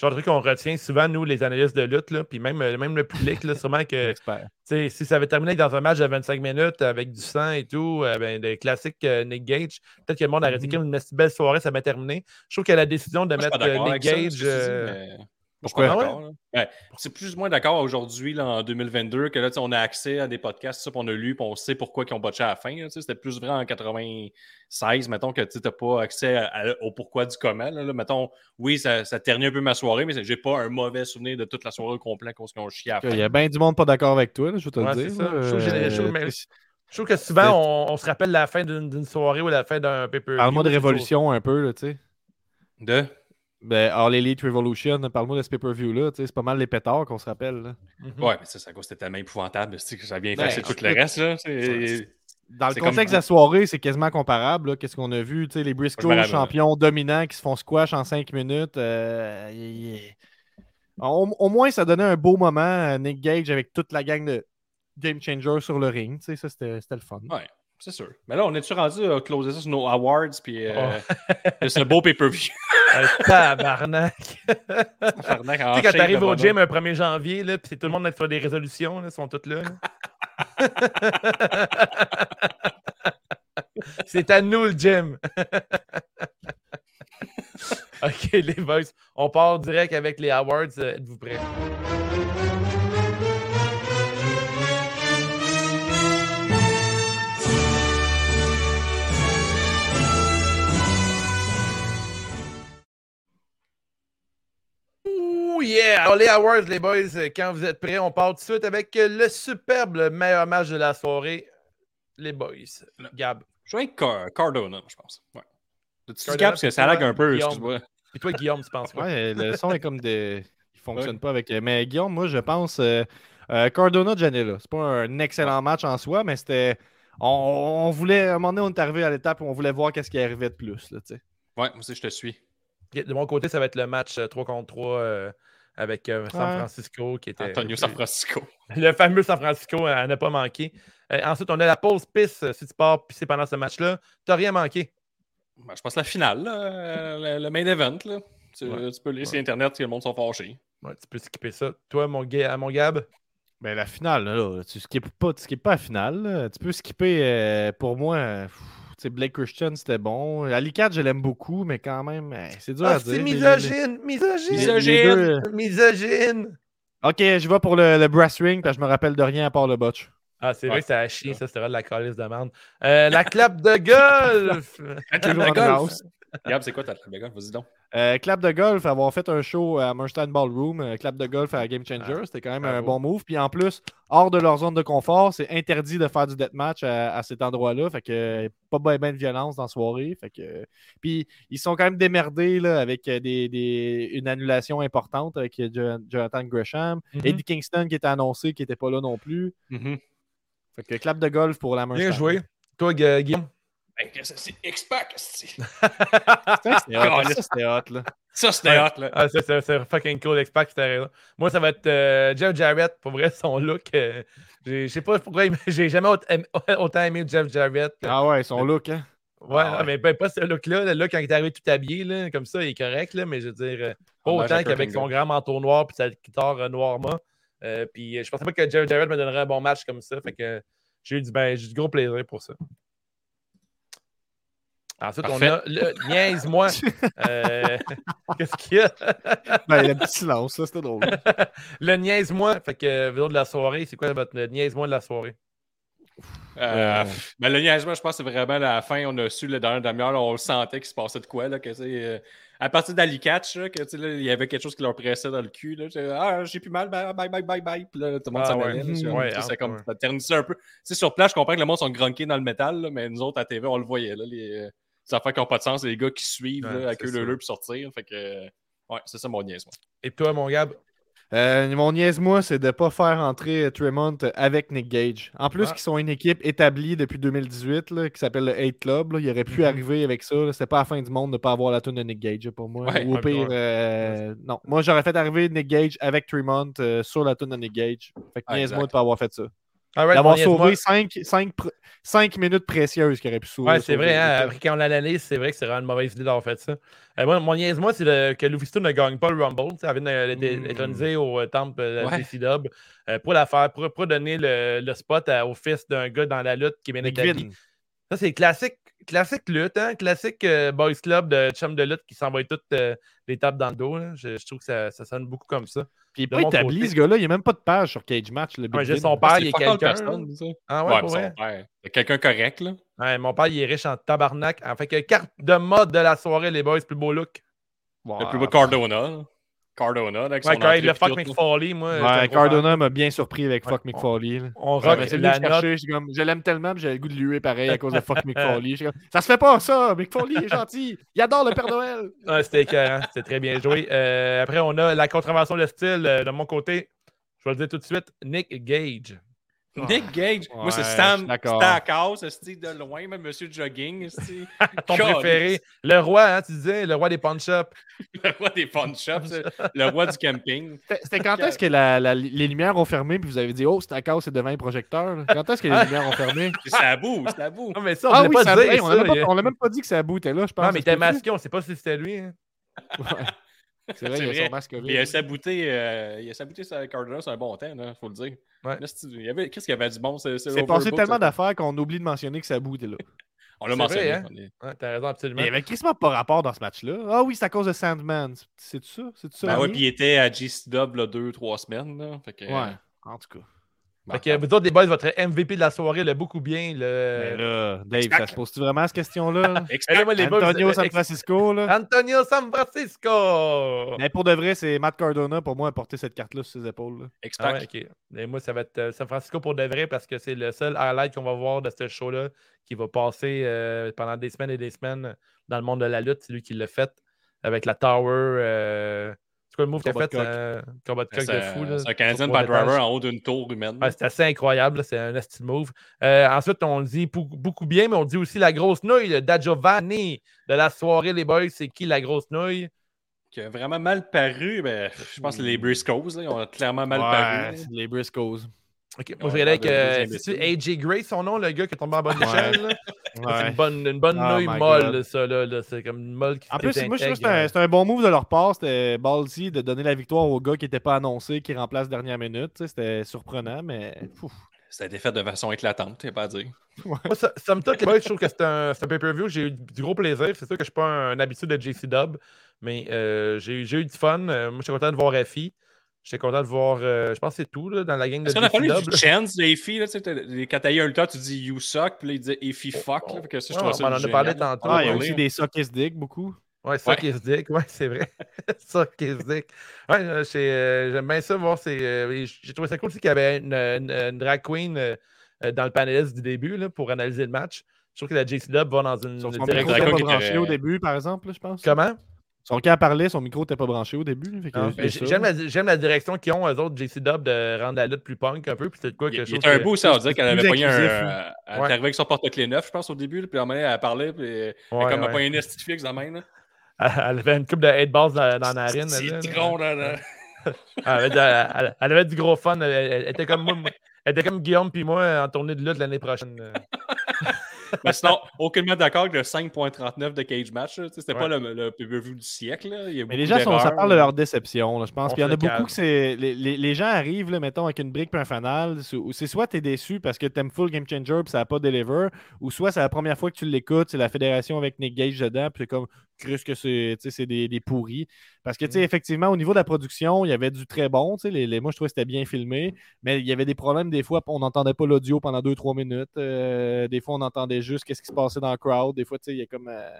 genre de truc qu'on retient souvent, nous, les analystes de lutte, là, puis même, euh, même le public, là, sûrement que si ça avait terminé dans un match de 25 minutes avec du sang et tout, euh, ben, des classiques euh, Nick Gage, peut-être que le monde aurait dit Mhm. qu'une belle soirée, ça m'a terminé. Je trouve que la décision de Moi, mettre Nick Gage. mais- Pourquoi? Ah ouais? Ouais, c'est plus ou moins d'accord aujourd'hui, là, en 2022, que là, on a accès à des podcasts, on a lu, puis on sait pourquoi ils ont botché à la fin. C'était plus vrai en 96, mettons, que tu n'as pas accès à- à- au pourquoi du comment. Là, là. mettons, oui, ça, ça ternit un peu ma soirée, mais j'ai pas un mauvais souvenir de toute la soirée au complet qu'on ont chié à la Il fin. y a bien du monde pas d'accord avec toi, là, je veux te Ouais, le dire. ça. Je trouve Euh, mais- Je trouve que souvent, on, on se rappelle la fin d'une soirée ou la fin d'un pay-per-view. Parle-moi de révolution un peu, là, tu sais. De? Ben, All Elite Revolution, parle-moi de ce pay-per-view-là, c'est pas mal les pétards qu'on se rappelle. là. Mhm. Ouais, mais ça, ça c'était tellement épouvantable, c'est que ça vient Ben, effacer tout en le reste. Là. Dans le C'est contexte comme- de la soirée, c'est quasiment comparable. là. Qu'est-ce qu'on a vu? Les Briscoe, champions dominants qui se font squash en 5 minutes. euh, y- y- au, au moins, ça donnait un beau moment à Nick Gage avec toute la gang de Game Changer sur le ring. Ça, c'était c'était le fun. Ouais, c'est sûr. Mais là, on est-tu rendu à closer ça sur nos awards, puis euh, Oh. ce beau pay-per-view? Euh, tabarnak. tu Tabarnak, sais, quand t'arrives au gym un 1er janvier, là, c'est tout le monde sur des résolutions, là, ils sont tous là. là. c'est à nous le gym. ok, les boys, on part direct avec les awards. euh, Êtes-vous prêts? Yeah! Alors, les awards, les boys, euh, quand vous êtes prêts, on part tout de suite avec euh, le superbe le meilleur match de la soirée. Les boys. Gab. Je vais avec Car- Cardona, je pense. Ouais. Le petit Cardona, cap, parce que ça toi, lag un peu, excuse-moi. Et toi, Guillaume, tu penses quoi? Ouais, le son est comme des. Il fonctionne pas avec. Mais Guillaume, moi, je pense. euh, euh, Cardona Janela. C'est pas un excellent match en soi, mais c'était. On, on voulait. À un moment donné, on est arrivé à l'étape où on voulait voir qu'est-ce qui arrivait de plus. Là, tu sais. Ouais, moi aussi, je te suis. De mon côté, ça va être le match euh, 3 contre 3 euh, avec euh, San Ouais. Francisco qui était. Antonio San Francisco. Le fameux San Francisco à ne pas manquer. Euh, ensuite, on a la pause piste. euh, Si tu pars pisser pendant ce match-là, t'as rien manqué? Ben, je pense la finale, là, euh, le, le main event. Là. Tu, Ouais. tu peux laisser Internet si le monde sont fâchés. Ouais, tu peux skipper ça. Toi, mon, ga- mon Gab? Ben, la finale, là, tu skippes pas, tu skippes pas la finale. là. Tu peux skipper, euh, pour moi, pff, tu sais, Blake Christian, c'était bon. Ali 4, je l'aime beaucoup, mais quand même, euh, c'est dur Ah, à dire. c'est misogyne! les- Misogyne! Misogyne. deux, euh, Misogyne! Ok, je vais pour le, le brass ring, parce que je me rappelle de rien à part le botch. Ah, c'est vrai que ça a chié, ça, c'était de la calice de merde. Euh, la clap de golf! Toujours en golf. Gab, c'est quoi ta table de golf? Vas-y donc. Euh, clap de golf, avoir fait un show à Murnstein Ballroom, euh, clap de golf à Game Changer, Ah, c'était quand même un bon move. Puis en plus, hors de leur zone de confort, c'est interdit de faire du deathmatch à, à cet endroit-là. Fait que euh, pas bien ben de violence dans la soirée. Fait que, puis ils sont quand même démerdés là, avec des, des- une annulation importante avec Jo- Jonathan Gresham. Mhm. Eddie Kingston qui était annoncé, qui n'était pas là non plus. Mhm. Fait que clap de golf pour la Murnstein. Bien joué. Toi, Gu- Guillaume? Ben, c'est X-Pac, c'était hot, ça, c'était hot, là. Ça, c'était Ouais. hot, là. Ah, ça, c'est c'est fucking cool, X-Pac, c'était raison. Moi, ça va être euh, Jeff Jarrett. Pour vrai, son look. euh, j'ai- Je sais pas pourquoi, j'ai jamais autant aimé, Jeff Jarrett. Ah ouais, son look, hein. Ouais, Ah ouais. mais ben, pas ce look-là. Le look, quand il est arrivé tout habillé, là, comme ça, il est correct, là, mais je veux dire, euh, pas autant qu'avec son grand manteau noir et sa guitare euh, noirement. Euh, puis je pensais pas que Jeff Jarrett me donnerait un bon match comme ça. Fait que j'ai eu du, ben, j'ai eu du gros plaisir pour ça. Ensuite, Parfait. on a le niaise-moi. Euh, Qu'est-ce qu'il y a? Ben, le petit silence, ça, c'était drôle. le niaise-moi. Fait que, euh, vidéo de la soirée, c'est quoi votre niaise-moi de la soirée? Euh, ben, le niaisement, je pense que c'est vraiment à la fin, on a su le dernier demi-heure, on le sentait qu'il se passait de quoi. Là, que, euh, à partir d'Ali Catch, là, que, tu sais, là, il y avait quelque chose qui leur pressait dans le cul. Là, ah, j'ai plus mal, bye, bye, bye, bye, bye. Puis là, tout le monde Ah, s'en ouais. allait. Ouais, c'est ah, comme, ouais. ça ternissait un peu. Tu sais, sur place, je comprends que le monde sont grunqués dans le métal, là, mais nous autres, à TV, on le voyait. Là, les, euh, les affaires qui n'ont pas de sens, les gars qui suivent Ouais, là, avec c'est eux le ça. le pour sortir. Fait que, euh, ouais, c'est ça mon niaisement. Et toi, mon Gab? Euh, mon niaise-moi, c'est de ne pas faire entrer Tremont avec Nick Gage. En plus, Ah. qu'ils sont une équipe établie depuis 2018 là, qui s'appelle le 8 Club. là. Il aurait pu Mhm. arriver avec ça. C'était pas la fin du monde de ne pas avoir la tune de Nick Gage pour moi. Ouais, Ou au pire, euh, non. Moi, j'aurais fait arriver Nick Gage avec Tremont euh, sur la tune de Nick Gage. Fait que Ah, niaise-moi exact. de ne pas avoir fait ça. All right, D'avoir sauvé 5, minutes précieuses qu'il aurait pu sauver. Ouais, c'est vrai. Hein, après, quand on l'analyse, c'est vrai que c'est vraiment une mauvaise idée d'avoir fait ça. Euh, moi, mon niaise-moi, c'est que Lufisto ne gagne pas le Rumble. Elle vient d'être Mm. intronisée au euh, temple de la Ouais. DC Dub euh, pour la faire, pour, pour donner le, le spot à- au fils d'un gars dans la lutte qui établi. Vin. Ça, c'est classique, classique lutte, hein? classique euh, boys club de chum de lutte qui s'envoie toutes euh, les tapes dans le dos. là. Je, je trouve que ça, ça sonne beaucoup comme ça. Puis il n'est pas établi, côté- ce gars-là. Il n'y a même pas de page sur Cage Match. Le Ouais, son père, il est quelqu'un. Ah ouais, Ouais, vrai? père. C'est Quelqu'un correct, là. Ouais, mon père, il est riche en tabarnak. En fait que carte de mode de la soirée, les boys, plus beau look. Le plus beau Cardona. Cardona, avec Ouais, son entrée le fuck. Foley, moi. Ouais. Cardona m'a bien surpris avec Ouais, Fuck on- là. On Ouais, rock lui la note. comme, je l'aime tellement, puis j'avais le goût de lui huer pareil à cause de Fuck comme, ça se fait pas ça, Mick Foley est gentil, il adore le Père Noël. Ouais, c'était écœurant, c'était très bien joué. Euh, après, on a la contravention de style euh, de mon côté. Je vais le dire tout de suite, Nick Gage. Nick Gage. Moi, c'est Ouais, d'accord. Stackhouse, esti, de loin, même Monsieur Jogging. Ton préféré. Le roi, hein, tu disais, le roi des punch-ups. le roi des c'est le roi du camping. C'était quand est-ce que la- la- les lumières ont fermé, puis vous avez dit, oh, Stackhouse est devant les projecteurs. Quand est-ce que les lumières ont fermé? C'est à bout, c'est à bout. Non, mais ça, on Ah oui, pas ça, on l'a même, pas- on l'a même pas dit que Sabu était là, je pense. Non, mais il était masqué, on sait pas si c'était lui. hein. Ouais. C'est vrai, C'est il a son masque il a saboté, euh, il a saboté sa Cardona sur un bon temps, il faut le dire. Ouais. Là, c'est- il y avait- Qu'est-ce qu'il y avait du bon? C'est C'est passé tellement d'affaires qu'on oublie de mentionner que Sabu était là. On l'a C'est mentionné. vrai, hein? on est- Ouais, T'as raison, absolument. Mais il y avait quasiment pas rapport dans ce match-là. Ah oui, c'est à cause de Sandman. C'est ça? C'est ça? Ben ouais, puis il était à GCW là, deux, trois semaines. Là. Fait que, Ouais, en tout cas. Fait que vous autres, les boys, votre MVP de la soirée, le beaucoup bien. Mais Le... là, Dave, ça se pose-tu vraiment cette question-là? Antonio vous- San Francisco, là. Antonio San Francisco! Mais pour de vrai, c'est Matt Cardona pour moi à porter cette carte-là sur ses épaules. là. Ah ouais, ok. Et moi, ça va être euh, San Francisco pour de vrai parce que c'est le seul highlight qu'on va voir de ce show-là qui va passer euh, pendant des semaines et des semaines dans le monde de la lutte. C'est lui qui l'a fait avec la Tower. euh, C'est quoi le move qu'il a fait? euh, Combat de coq C'est de fou. c'est un Canadian by driver en haut d'une tour humaine. Ouais, c'est assez incroyable, c'est un style move. Euh, ensuite, on dit pou- beaucoup bien, mais on dit aussi la grosse nouille le d'Adjovani de la soirée, les boys. C'est qui la grosse nouille? Qui a vraiment mal paru. Ben, je pense que les Briscoes, là, ils ont clairement mal Ouais, paru. les Briscoes. Ok, Moi, je vais aller avec euh. AJ Gray, son nom, le gars qui est tombé en bonne Ouais. échelle. C'est Ouais. une bonne, une bonne Oh molle, God. ça. Là, là. C'est comme une molle qui En plus, moi, je trouve que c'est un, bon move de leur part. C'était ballsy de donner la victoire au gars qui n'était pas annoncé, qui remplace dernière minute. C'était surprenant, mais. Ça a été fait de façon éclatante, t'as pas à dire. Moi, ça, les boys, je trouve que c'est un, un pay-per-view. J'ai eu du gros plaisir. C'est sûr que je ne suis pas un, habitué de JC Dub, mais euh, j'ai eu- du fun. Euh, moi, j'étais content de voir FI. J'étais content de voir, euh, je pense que c'est tout là, dans la gang de Est-ce qu'on a parlé du là. chance de Effie, là, quand t'as eu un lutteur, tu dis you suck, puis là, il disait Effie fuck, là, fait que ça, je Ouais, trouve on ça en a parlé tantôt. Ah, il y a ouais. aussi des Sockets Dick, beaucoup. Ouais, ça Ouais. se dit. Ouais, c'est vrai. ça se dit. Ouais, euh, euh, j'aime bien ça voir. c'est, euh, J'ai trouvé ça cool aussi qu'il y avait une, une- une drag queen dans le panéliste du début là, pour analyser le match. Je trouve que la JC Dub va dans une Sur son direction. micro, c'était pas qui branché était- au début, par exemple, là, je pense. Comment? Son cas parlait, son micro n'était pas branché au début. J'aime la, la, direction qu'ils ont, eux autres, JC Dub, de rendre la lutte plus punk un peu. Puis c'est quoi Il, était un beau, ça. On dirait qu'elle avait pogné un. Elle est avec son porte-clés neuf, je pense, au début. Puis à elle parlait. Puis elle a comme pogné un esti fixe dans la main. Elle avait une coupe de 8 balls dans, dans la narine. Elle, elle, avait du gros fun. Elle, était comme moi. Elle était comme Guillaume puis moi en tournée de lutte l'année prochaine. Mais sinon, aucunement d'accord avec le 5.39 de Cage Match. C'était pas le, le PPV du siècle. Mais les gens, sont, ça parle de leur déception. je pense qu'il y en a beaucoup que c'est. Les, les, gens arrivent, là, mettons, avec une brique puis un fanal. C'est soit tu es déçu parce que t'aimes full Game Changer puis ça n'a pas deliver, ou soit c'est la première fois que tu l'écoutes, c'est la fédération avec Nick Gage dedans, puis c'est comme crus que c'est des, des, pourris. Parce que, tu sais, mm. effectivement, au niveau de la production, il y avait du très bon. Les, les, moi, je trouvais que c'était bien filmé, mais il y avait des problèmes. Des fois, on n'entendait pas l'audio pendant 2-3 minutes. Euh, des fois, on entendait juste qu'est-ce qui se passait dans le crowd. Des fois, tu sais, il y a comme. Euh,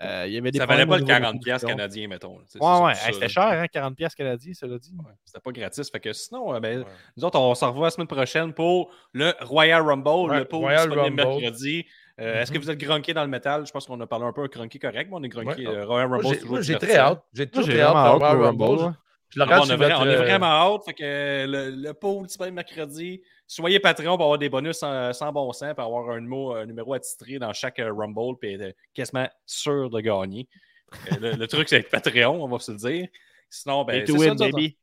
euh, il y avait des ça valait pas le 40$ canadien, mettons. Ouais, ouais, c'était cher, hein, 40$ canadien, ça l'a dit. c'était pas gratis. Fait que sinon, ben, nous autres, on se revoit la semaine prochaine pour le Royal Rumble, le pour Royal Rumble. mercredi. Euh, est-ce que mm-hmm. vous êtes grunqué dans le métal? Je pense qu'on a parlé un peu de grunqué correct, mais on est grunqué. Euh, Royal Rumble, J'ai très hâte. J'ai très hâte Royal Rumble. on, est, euh, vraiment hâte. Fait que le, le pauvre petit mercredi, soyez Patreon pour avoir des bonus sans, bon sens, pour avoir un, numéro, un numéro attitré dans chaque Rumble, puis être quasiment sûr de gagner. le, truc, c'est être Patreon, on va se le dire. Sinon, ben, c'est ça, baby.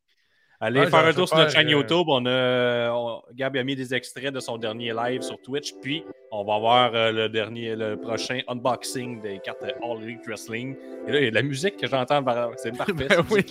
Allez faire un tour sur notre chaîne euh, YouTube. On a, Gab a mis des extraits de son dernier live sur Twitch. Puis, on va voir euh, le dernier, le prochain unboxing des cartes All Elite Wrestling. Et là, il y a de la musique que j'entends. C'est parfait. ben oui,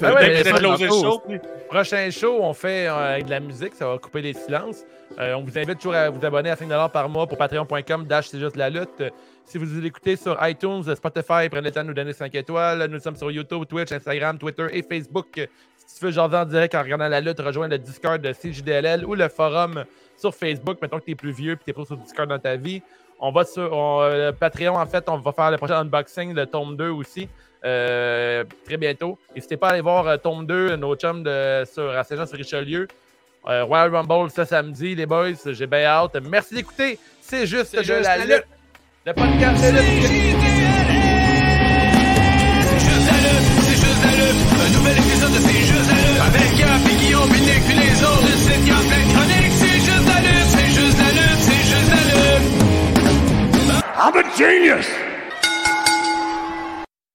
ben ouais, show. Prochain show, on fait euh, avec de la musique. Ça va couper les silences. on vous invite toujours à vous abonner à 5$ par mois pour patreon.com. Dash, c'est juste la lutte. Si vous l'écoutez sur iTunes, Spotify, prenez le temps de nous donner 5 étoiles. Nous sommes sur YouTube, Twitch, Instagram, Twitter et Facebook. Si tu veux jaser en direct en regardant la lutte, rejoins le Discord de CJDLL ou le forum sur Facebook. Mettons que tu es plus vieux et tu es pas sur Discord dans ta vie. On va sur euh, Patreon, en fait, on va faire le prochain unboxing de Tome 2 aussi. Euh, très bientôt. N'hésitez pas à aller voir euh, Tome 2, nos chums de, sur, à Saint-Jean-sur-Richelieu. Royal Rumble ce samedi, les boys. J'ai bien hâte. Merci d'écouter. C'est juste, de la, lutte. Le podcast de lutte. I'm a genius!